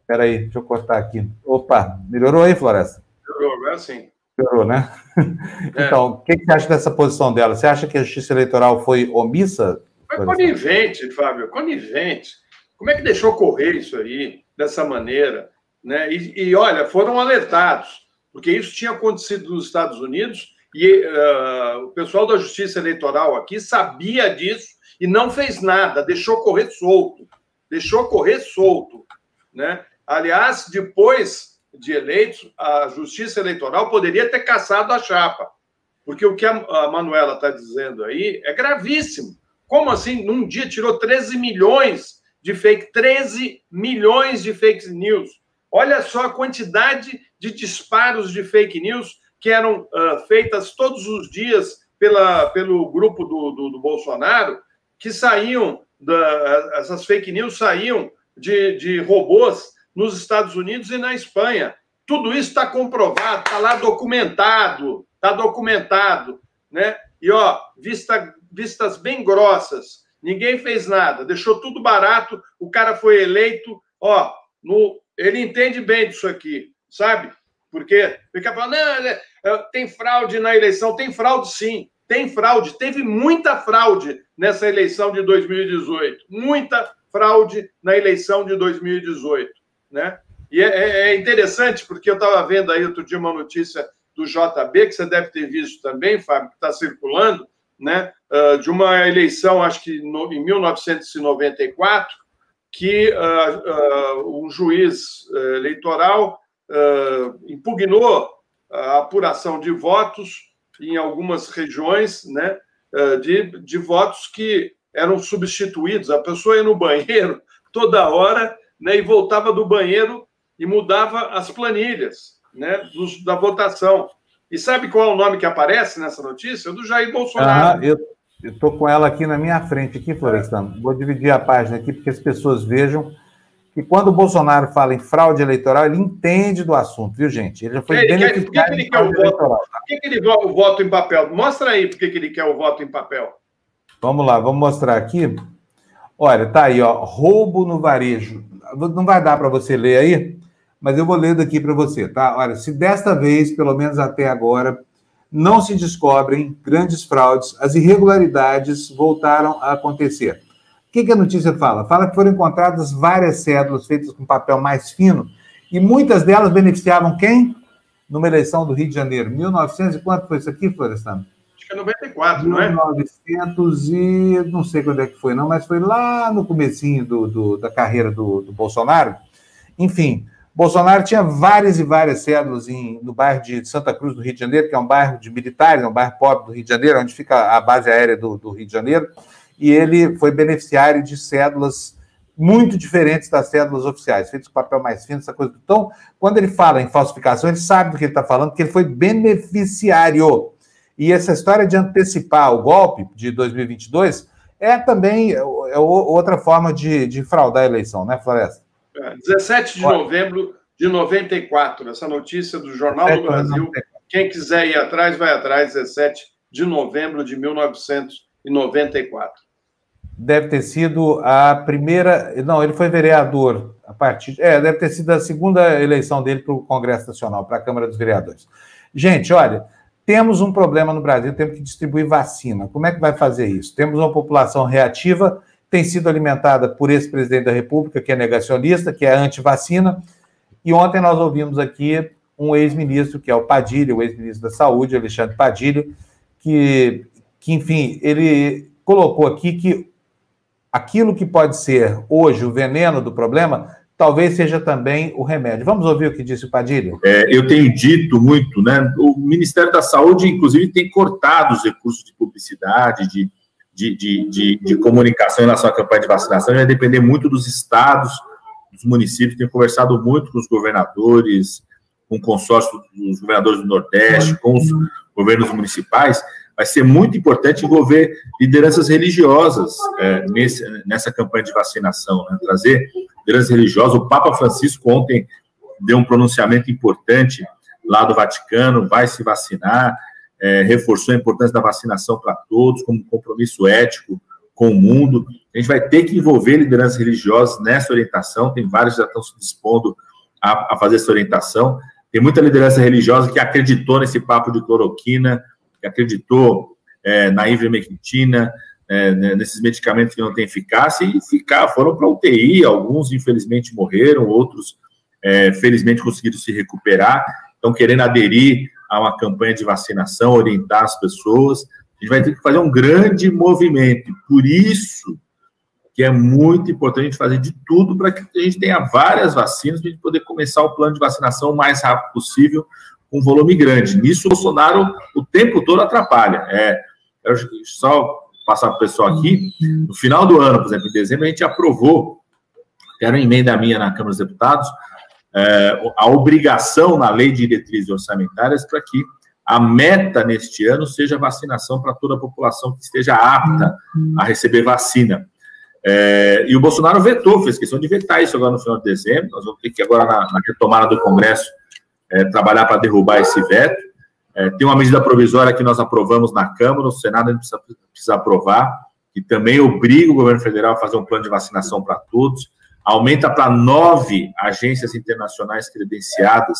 A: Espera aí, deixa eu cortar aqui. Opa, melhorou aí, Floresta?
C: Melhorou, agora sim.
A: Piorou, né? (laughs) É. Então, o que, você acha dessa posição dela? Você acha que a justiça eleitoral foi omissa?
C: Foi conivente, Fábio, conivente. Como é que deixou correr isso aí, dessa maneira? Né? E, e olha, foram alertados, porque isso tinha acontecido nos Estados Unidos e uh, o pessoal da justiça eleitoral aqui sabia disso e não fez nada, deixou correr solto. Deixou correr solto. Né? Aliás, depois de eleitos, a Justiça Eleitoral poderia ter caçado a chapa. Porque o que a Manuela está dizendo aí é gravíssimo. Como assim, num dia tirou 13 milhões de fake, 13 milhões de fake news. Olha só a quantidade de disparos de fake news que eram uh, feitas todos os dias pela, pelo grupo do, do, do Bolsonaro, que saíam, da, essas fake news saíam de, de robôs nos Estados Unidos e na Espanha. Tudo isso está comprovado, está lá documentado, está documentado, né? E ó, vista, vistas bem grossas, ninguém fez nada, deixou tudo barato, o cara foi eleito, ó, no Ele entende bem disso aqui, sabe? Porque fica falando, não, é, tem fraude na eleição. Tem fraude, sim. Tem fraude. Teve muita fraude nessa eleição de 2018. Muita fraude na eleição de 2018. Né? E é, é, é interessante, porque eu estava vendo aí outro dia uma notícia do JB, que você deve ter visto também, Fábio, que está circulando, né, uh, de uma eleição, acho que no, em 1994, que uh, uh, um juiz eleitoral impugnou a apuração de votos em algumas regiões, né, de, de votos que eram substituídos. A pessoa ia no banheiro (laughs) toda hora né, e voltava do banheiro e mudava as planilhas né, dos, da votação. E sabe qual é o nome que aparece nessa notícia? Do Jair Bolsonaro.
A: Ah, eu estou com ela aqui na minha frente, aqui, Florestano. Vou dividir a página aqui, porque as pessoas vejam que quando o Bolsonaro fala em fraude eleitoral, ele entende do assunto, viu, gente? Ele já foi ele
C: beneficiado. Por que, que ele quer o voto? Por que, que ele quer o voto em papel? Mostra aí por que, que ele quer o voto em papel.
A: Vamos lá, vamos mostrar aqui. Olha, tá aí, ó, roubo no varejo. Não vai dar para você ler aí, mas eu vou lendo aqui para você, tá? Olha, se desta vez, pelo menos até agora, não se descobrem grandes fraudes, as irregularidades voltaram a acontecer. O que, que a notícia fala? Fala que foram encontradas várias cédulas feitas com papel mais fino e muitas delas beneficiavam quem? Numa eleição do Rio de Janeiro, 1900 e quanto foi isso aqui, Florestano?
C: Acho que é 94, 1900 não é?
A: 1900 e não sei quando é que foi não, mas foi lá no comecinho do, do da carreira do, do Bolsonaro. Enfim, Bolsonaro tinha várias e várias cédulas em, no bairro de Santa Cruz, do Rio de Janeiro, que é um bairro de militares, é um bairro pobre do Rio de Janeiro, onde fica a base aérea do, do Rio de Janeiro, e ele foi beneficiário de cédulas muito diferentes das cédulas oficiais, feitas com papel mais fino, essa coisa. Então, quando ele fala em falsificação, ele sabe do que ele está falando, porque ele foi beneficiário. E essa história de antecipar o golpe de 2022 é também é outra forma de, de fraudar a eleição, né, Floresta?
C: 17 de novembro de 94, essa notícia do Jornal do Brasil. Quem quiser ir atrás, vai atrás, 17 de novembro de 1994.
A: Deve ter sido a primeira. Não, ele foi vereador a partir. É, deve ter sido a segunda eleição dele para o Congresso Nacional, para a Câmara dos Vereadores. Gente, olha, temos um problema no Brasil, temos que distribuir vacina. Como é que vai fazer isso? Temos uma população reativa tem sido alimentada por esse presidente da República, que é negacionista, que é anti-vacina. E ontem nós ouvimos aqui um ex-ministro, que é o Padilha, o ex-ministro da Saúde, Alexandre Padilha, que, que, enfim, ele colocou aqui que aquilo que pode ser hoje o veneno do problema, talvez seja também o remédio. Vamos ouvir o que disse o Padilha?
L: É, eu tenho dito muito, né? O Ministério da Saúde, inclusive, tem cortado os recursos de publicidade, de de, de, de, de, comunicação em relação à campanha de vacinação vai depender muito dos estados, dos municípios. Tenho conversado muito com os governadores, com o consórcio dos governadores do Nordeste, com os governos municipais. Vai ser muito importante envolver lideranças religiosas é, nesse, nessa campanha de vacinação, né? trazer lideranças religiosas. O Papa Francisco ontem deu um pronunciamento importante lá do Vaticano, vai se vacinar é, reforçou a importância da vacinação para todos, como compromisso ético com o mundo. A gente vai ter que envolver lideranças religiosas nessa orientação, tem vários que já estão se dispondo a, a fazer essa orientação. Tem muita liderança religiosa que acreditou nesse papo de cloroquina, que acreditou é, na ivermectina, é, né, nesses medicamentos que não têm eficácia e ficar, foram para UTI, alguns infelizmente morreram, outros é, felizmente conseguiram se recuperar, estão querendo aderir a uma campanha de vacinação, orientar as pessoas. A gente vai ter que fazer um grande movimento. Por isso que é muito importante a gente fazer de tudo para que a gente tenha várias vacinas, para a gente poder começar o plano de vacinação o mais rápido possível, um volume grande. Nisso, o Bolsonaro o tempo todo atrapalha. É, só passar para o pessoal aqui, no final do ano, por exemplo, em dezembro, a gente aprovou, era uma emenda minha na Câmara dos Deputados, é, a obrigação na lei de diretrizes orçamentárias para que a meta neste ano seja vacinação para toda a população que esteja apta a receber vacina. É, e o Bolsonaro vetou, fez questão de vetar isso agora no final de dezembro. Nós vamos ter que, agora, na, na retomada do Congresso, é, trabalhar para derrubar esse veto. É, tem uma medida provisória que nós aprovamos na Câmara, o Senado ainda precisa, precisa aprovar, que também obriga o governo federal a fazer um plano de vacinação para todos aumenta para nove agências internacionais credenciadas.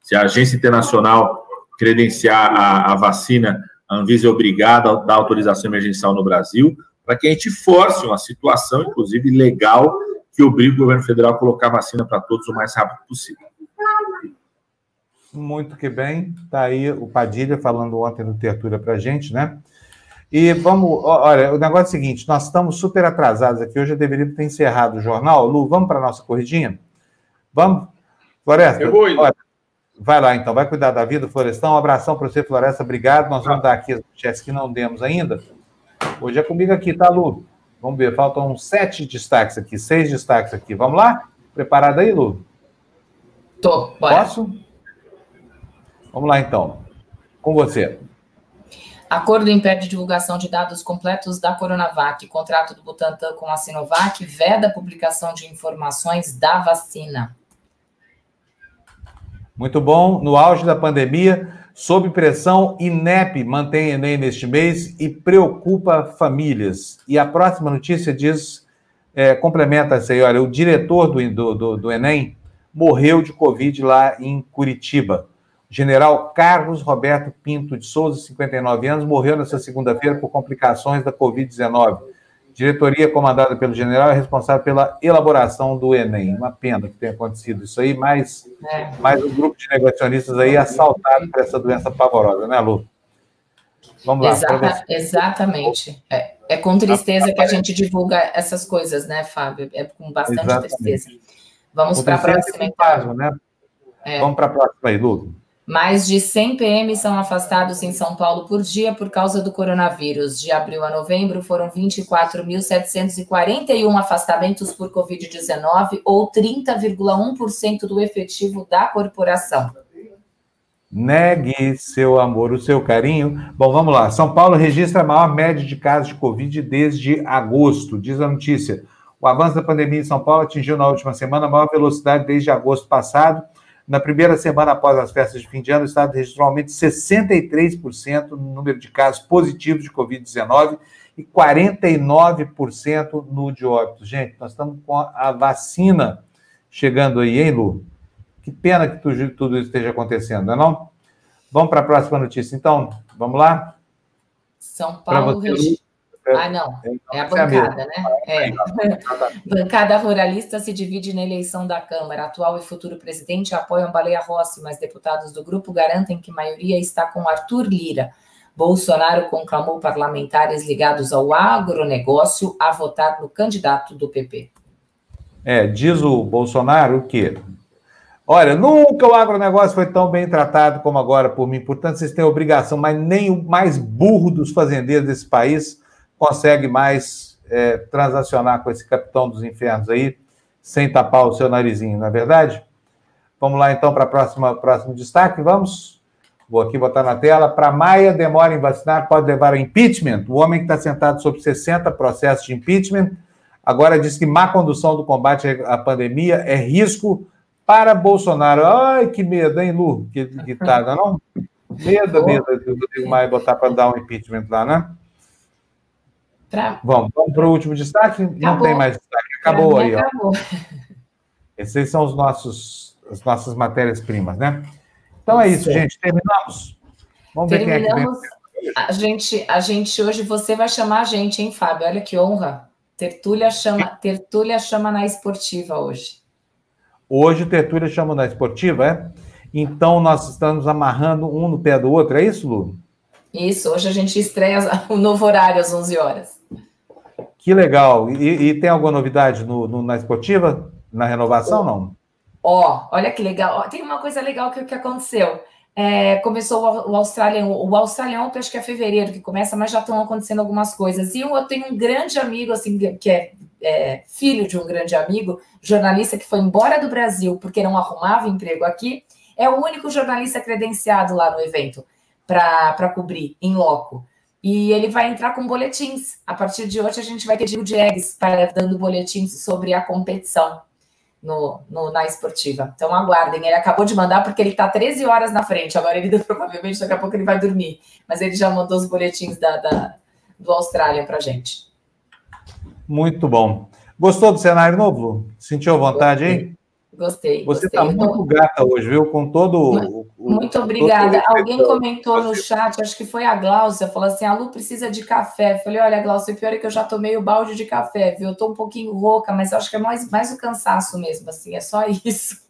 L: Se a agência internacional credenciar a, a vacina, a Anvisa é obrigada a dar autorização emergencial no Brasil, para que a gente force uma situação, inclusive legal, que obrigue o governo federal a colocar vacina para todos o mais rápido possível.
A: Muito que bem. Está aí o Padilha falando ontem no Tertúlia para a gente, né? E vamos, olha, o negócio é o seguinte: nós estamos super atrasados aqui. Hoje eu deveria ter encerrado o jornal. Lu, vamos para a nossa corridinha? Vamos? Floresta?
C: Eu vou indo. Olha,
A: vai lá então, vai cuidar da vida, Florestão. Um abração para você, Floresta. Obrigado. Nós vamos dar aqui as manchetes que não demos ainda. Hoje é comigo aqui, tá, Lu? Vamos ver, faltam sete destaques aqui, seis destaques aqui. Vamos lá? Preparado aí, Lu?
B: Tô, bora.
A: Posso? Vamos lá então. Com você.
B: Acordo impede divulgação de dados completos da Coronavac. Contrato do Butantan com a Sinovac veda a publicação de informações da vacina.
A: Muito bom. No auge da pandemia, sob pressão, INEP mantém Enem neste mês e preocupa famílias. E a próxima notícia diz, é, complementa essa aí, olha, o diretor do, do, do Enem morreu de Covid lá em Curitiba. General Carlos Roberto Pinto de Souza, 59 anos, morreu nesta segunda-feira por complicações da Covid-19. Diretoria comandada pelo general é responsável pela elaboração do Enem. Uma pena que tenha acontecido isso aí, mas é. mais um grupo de negacionistas aí assaltado por essa doença pavorosa, né, Lu?
B: Vamos lá. Exata, exatamente. É, é, com tristeza que a gente divulga essas coisas, né, Fábio? É com bastante exatamente. tristeza. Vamos para a próxima.
A: Então. Né? É. Vamos para a próxima aí, Lu.
B: Mais de 100 PM são afastados em São Paulo por dia por causa do coronavírus. De abril a novembro, foram 24.741 afastamentos por Covid-19, ou 30,1% do efetivo da corporação.
A: Negue seu amor, o seu carinho. Bom, vamos lá. São Paulo registra a maior média de casos de Covid desde agosto, diz a notícia. O avanço da pandemia em São Paulo atingiu na última semana a maior velocidade desde agosto passado na primeira semana após as festas de fim de ano, o Estado registrou um aumento de 63% no número de casos positivos de Covid-19 e 49% no de óbitos. Gente, nós estamos com a vacina chegando aí, hein, Lu? Que pena que tudo, tudo isso esteja acontecendo, não é não? Vamos para a próxima notícia, então? Vamos lá?
B: São Paulo registrou ah, não. É a bancada, né? É. (laughs) bancada ruralista se divide na eleição da Câmara. Atual e futuro presidente apoiam Baleia Rossi, mas deputados do grupo garantem que maioria está com Arthur Lira. Bolsonaro conclamou parlamentares ligados ao agronegócio a votar no candidato do PP.
A: É, diz o Bolsonaro que Olha, nunca o agronegócio foi tão bem tratado como agora por mim. Portanto, vocês têm obrigação, mas nem o mais burro dos fazendeiros desse país consegue mais é, transacionar com esse capitão dos infernos aí, sem tapar o seu narizinho, não é verdade? Vamos lá então para o próximo destaque, vamos? Vou aqui botar na tela. Para Maia, demora em vacinar, pode levar a impeachment. O homem que está sentado sobre 60 processos de impeachment, agora diz que má condução do combate à pandemia é risco para Bolsonaro. Ai, que medo, hein, Lu? Que, que tá, não? Medo, medo do Maia botar para dar um impeachment lá, né? Pra... Vamos, vamos para o último destaque? Acabou. Não tem mais destaque, acabou aí. Acabou. Esses são os nossos, as nossas matérias-primas, né? Então é isso, gente. Terminamos.
B: Vamos Terminamos. ver quem é que vem. A gente, a gente hoje, você vai chamar a gente, hein, Fábio? Olha que honra. Tertúlia chama, Tertúlia chama na esportiva hoje.
A: Hoje Tertúlia chama na esportiva, é? Então nós estamos amarrando um no pé do outro, é isso, Lu?
B: Isso, hoje a gente estreia (laughs) o novo horário às 11 horas.
A: Que legal. E, e tem alguma novidade no, no, na esportiva? Na renovação, não?
B: Ó, olha que legal. tem uma coisa legal que, que aconteceu. É, começou o, o Australian, o Australian Open, acho que é fevereiro que começa, mas já estão acontecendo algumas coisas. E eu, eu tenho um grande amigo, assim, que é, é, filho de um grande amigo, jornalista que foi embora do Brasil porque não arrumava emprego aqui, é o único jornalista credenciado lá no evento para cobrir em loco. E ele vai entrar com boletins. A partir de hoje, a gente vai ter Diego Diegues para, dando boletins sobre a competição no, no, na esportiva. Então, aguardem. Ele acabou de mandar porque ele está 13 horas na frente. Agora, ele (laughs) provavelmente, daqui a pouco, ele vai dormir. Mas ele já mandou os boletins da, da do Austrália para gente.
A: Muito bom. Gostou do cenário novo? Sentiu vontade aí?
B: Gostei.
A: Você
B: está
A: muito gata hoje, viu? Com todo o.
B: Muito obrigada. Todo Alguém comentou no chat, acho que foi a Glaucia, falou assim: a Lu precisa de café. falei: olha, Glaucia, o pior é que eu já tomei o balde de café, viu? Eu tô um pouquinho rouca, mas acho que é mais, mais o cansaço mesmo, assim, é só (laughs) isso.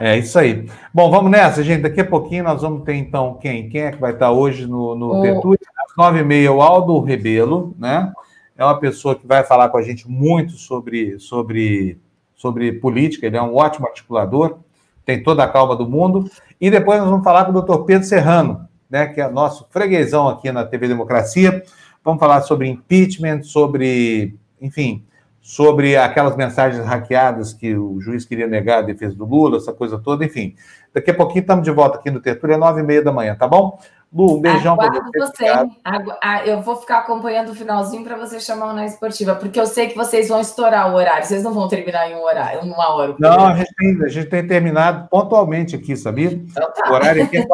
A: É isso aí. Bom, vamos nessa, gente. Daqui a pouquinho nós vamos ter, então, quem? Quem é que vai estar hoje no, no o... Tertúlio? Às nove e meia, o Aldo Rebelo, né? É uma pessoa que vai falar com a gente muito sobre, sobre sobre política, ele é um ótimo articulador, tem toda a calma do mundo. E depois nós vamos falar com o doutor Pedro Serrano, né, que é nosso freguesão aqui na TV Democracia. Vamos falar sobre impeachment, sobre, enfim, sobre aquelas mensagens hackeadas que o juiz queria negar a defesa do Lula, essa coisa toda, enfim. Daqui a pouquinho estamos de volta aqui no Tertúlia, nove e meia da manhã, tá bom? Lu, um beijão para
B: você. você. Eu vou ficar acompanhando o finalzinho para você chamar na esportiva, porque eu sei que vocês vão estourar o horário. Vocês não vão terminar em um horário, em uma hora.
A: Não, a gente, tem, a gente tem terminado pontualmente aqui, sabia? Então, tá. O horário aqui é,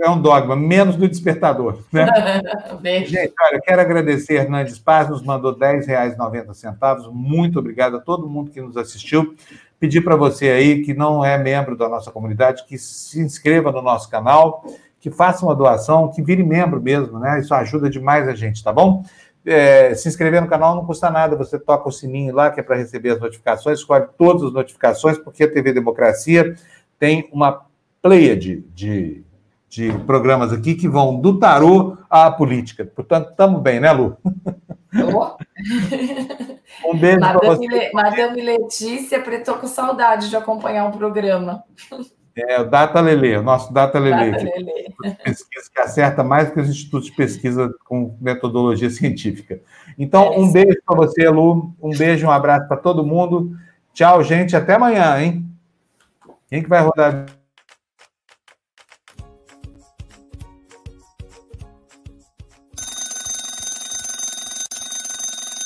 A: é um dogma, menos do despertador. Né? (laughs) Beijo. Gente, olha, quero agradecer Hernandes Paz, nos mandou R$ 10,90. Muito obrigado a todo mundo que nos assistiu. Pedir para você aí que não é membro da nossa comunidade que se inscreva no nosso canal que faça uma doação, que vire membro mesmo, né? Isso ajuda demais a gente, tá bom? É, se inscrever no canal não custa nada, você toca o sininho lá, que é para receber as notificações, escolhe todas as notificações, porque a TV Democracia tem uma pleiade de, de programas aqui que vão do tarô à política. Portanto, estamos bem, né, Lu? (laughs)
B: um beijo para você. Madame Letícia, estou com saudade de acompanhar o programa.
A: É, o Data Lele, o nosso Data Lele, Data Lele. Que, pesquisa que acerta mais que os institutos de pesquisa com metodologia científica. Então, é um beijo para você, Lu, um beijo, um abraço para todo mundo. Tchau, gente, até amanhã, hein? Quem que vai rodar?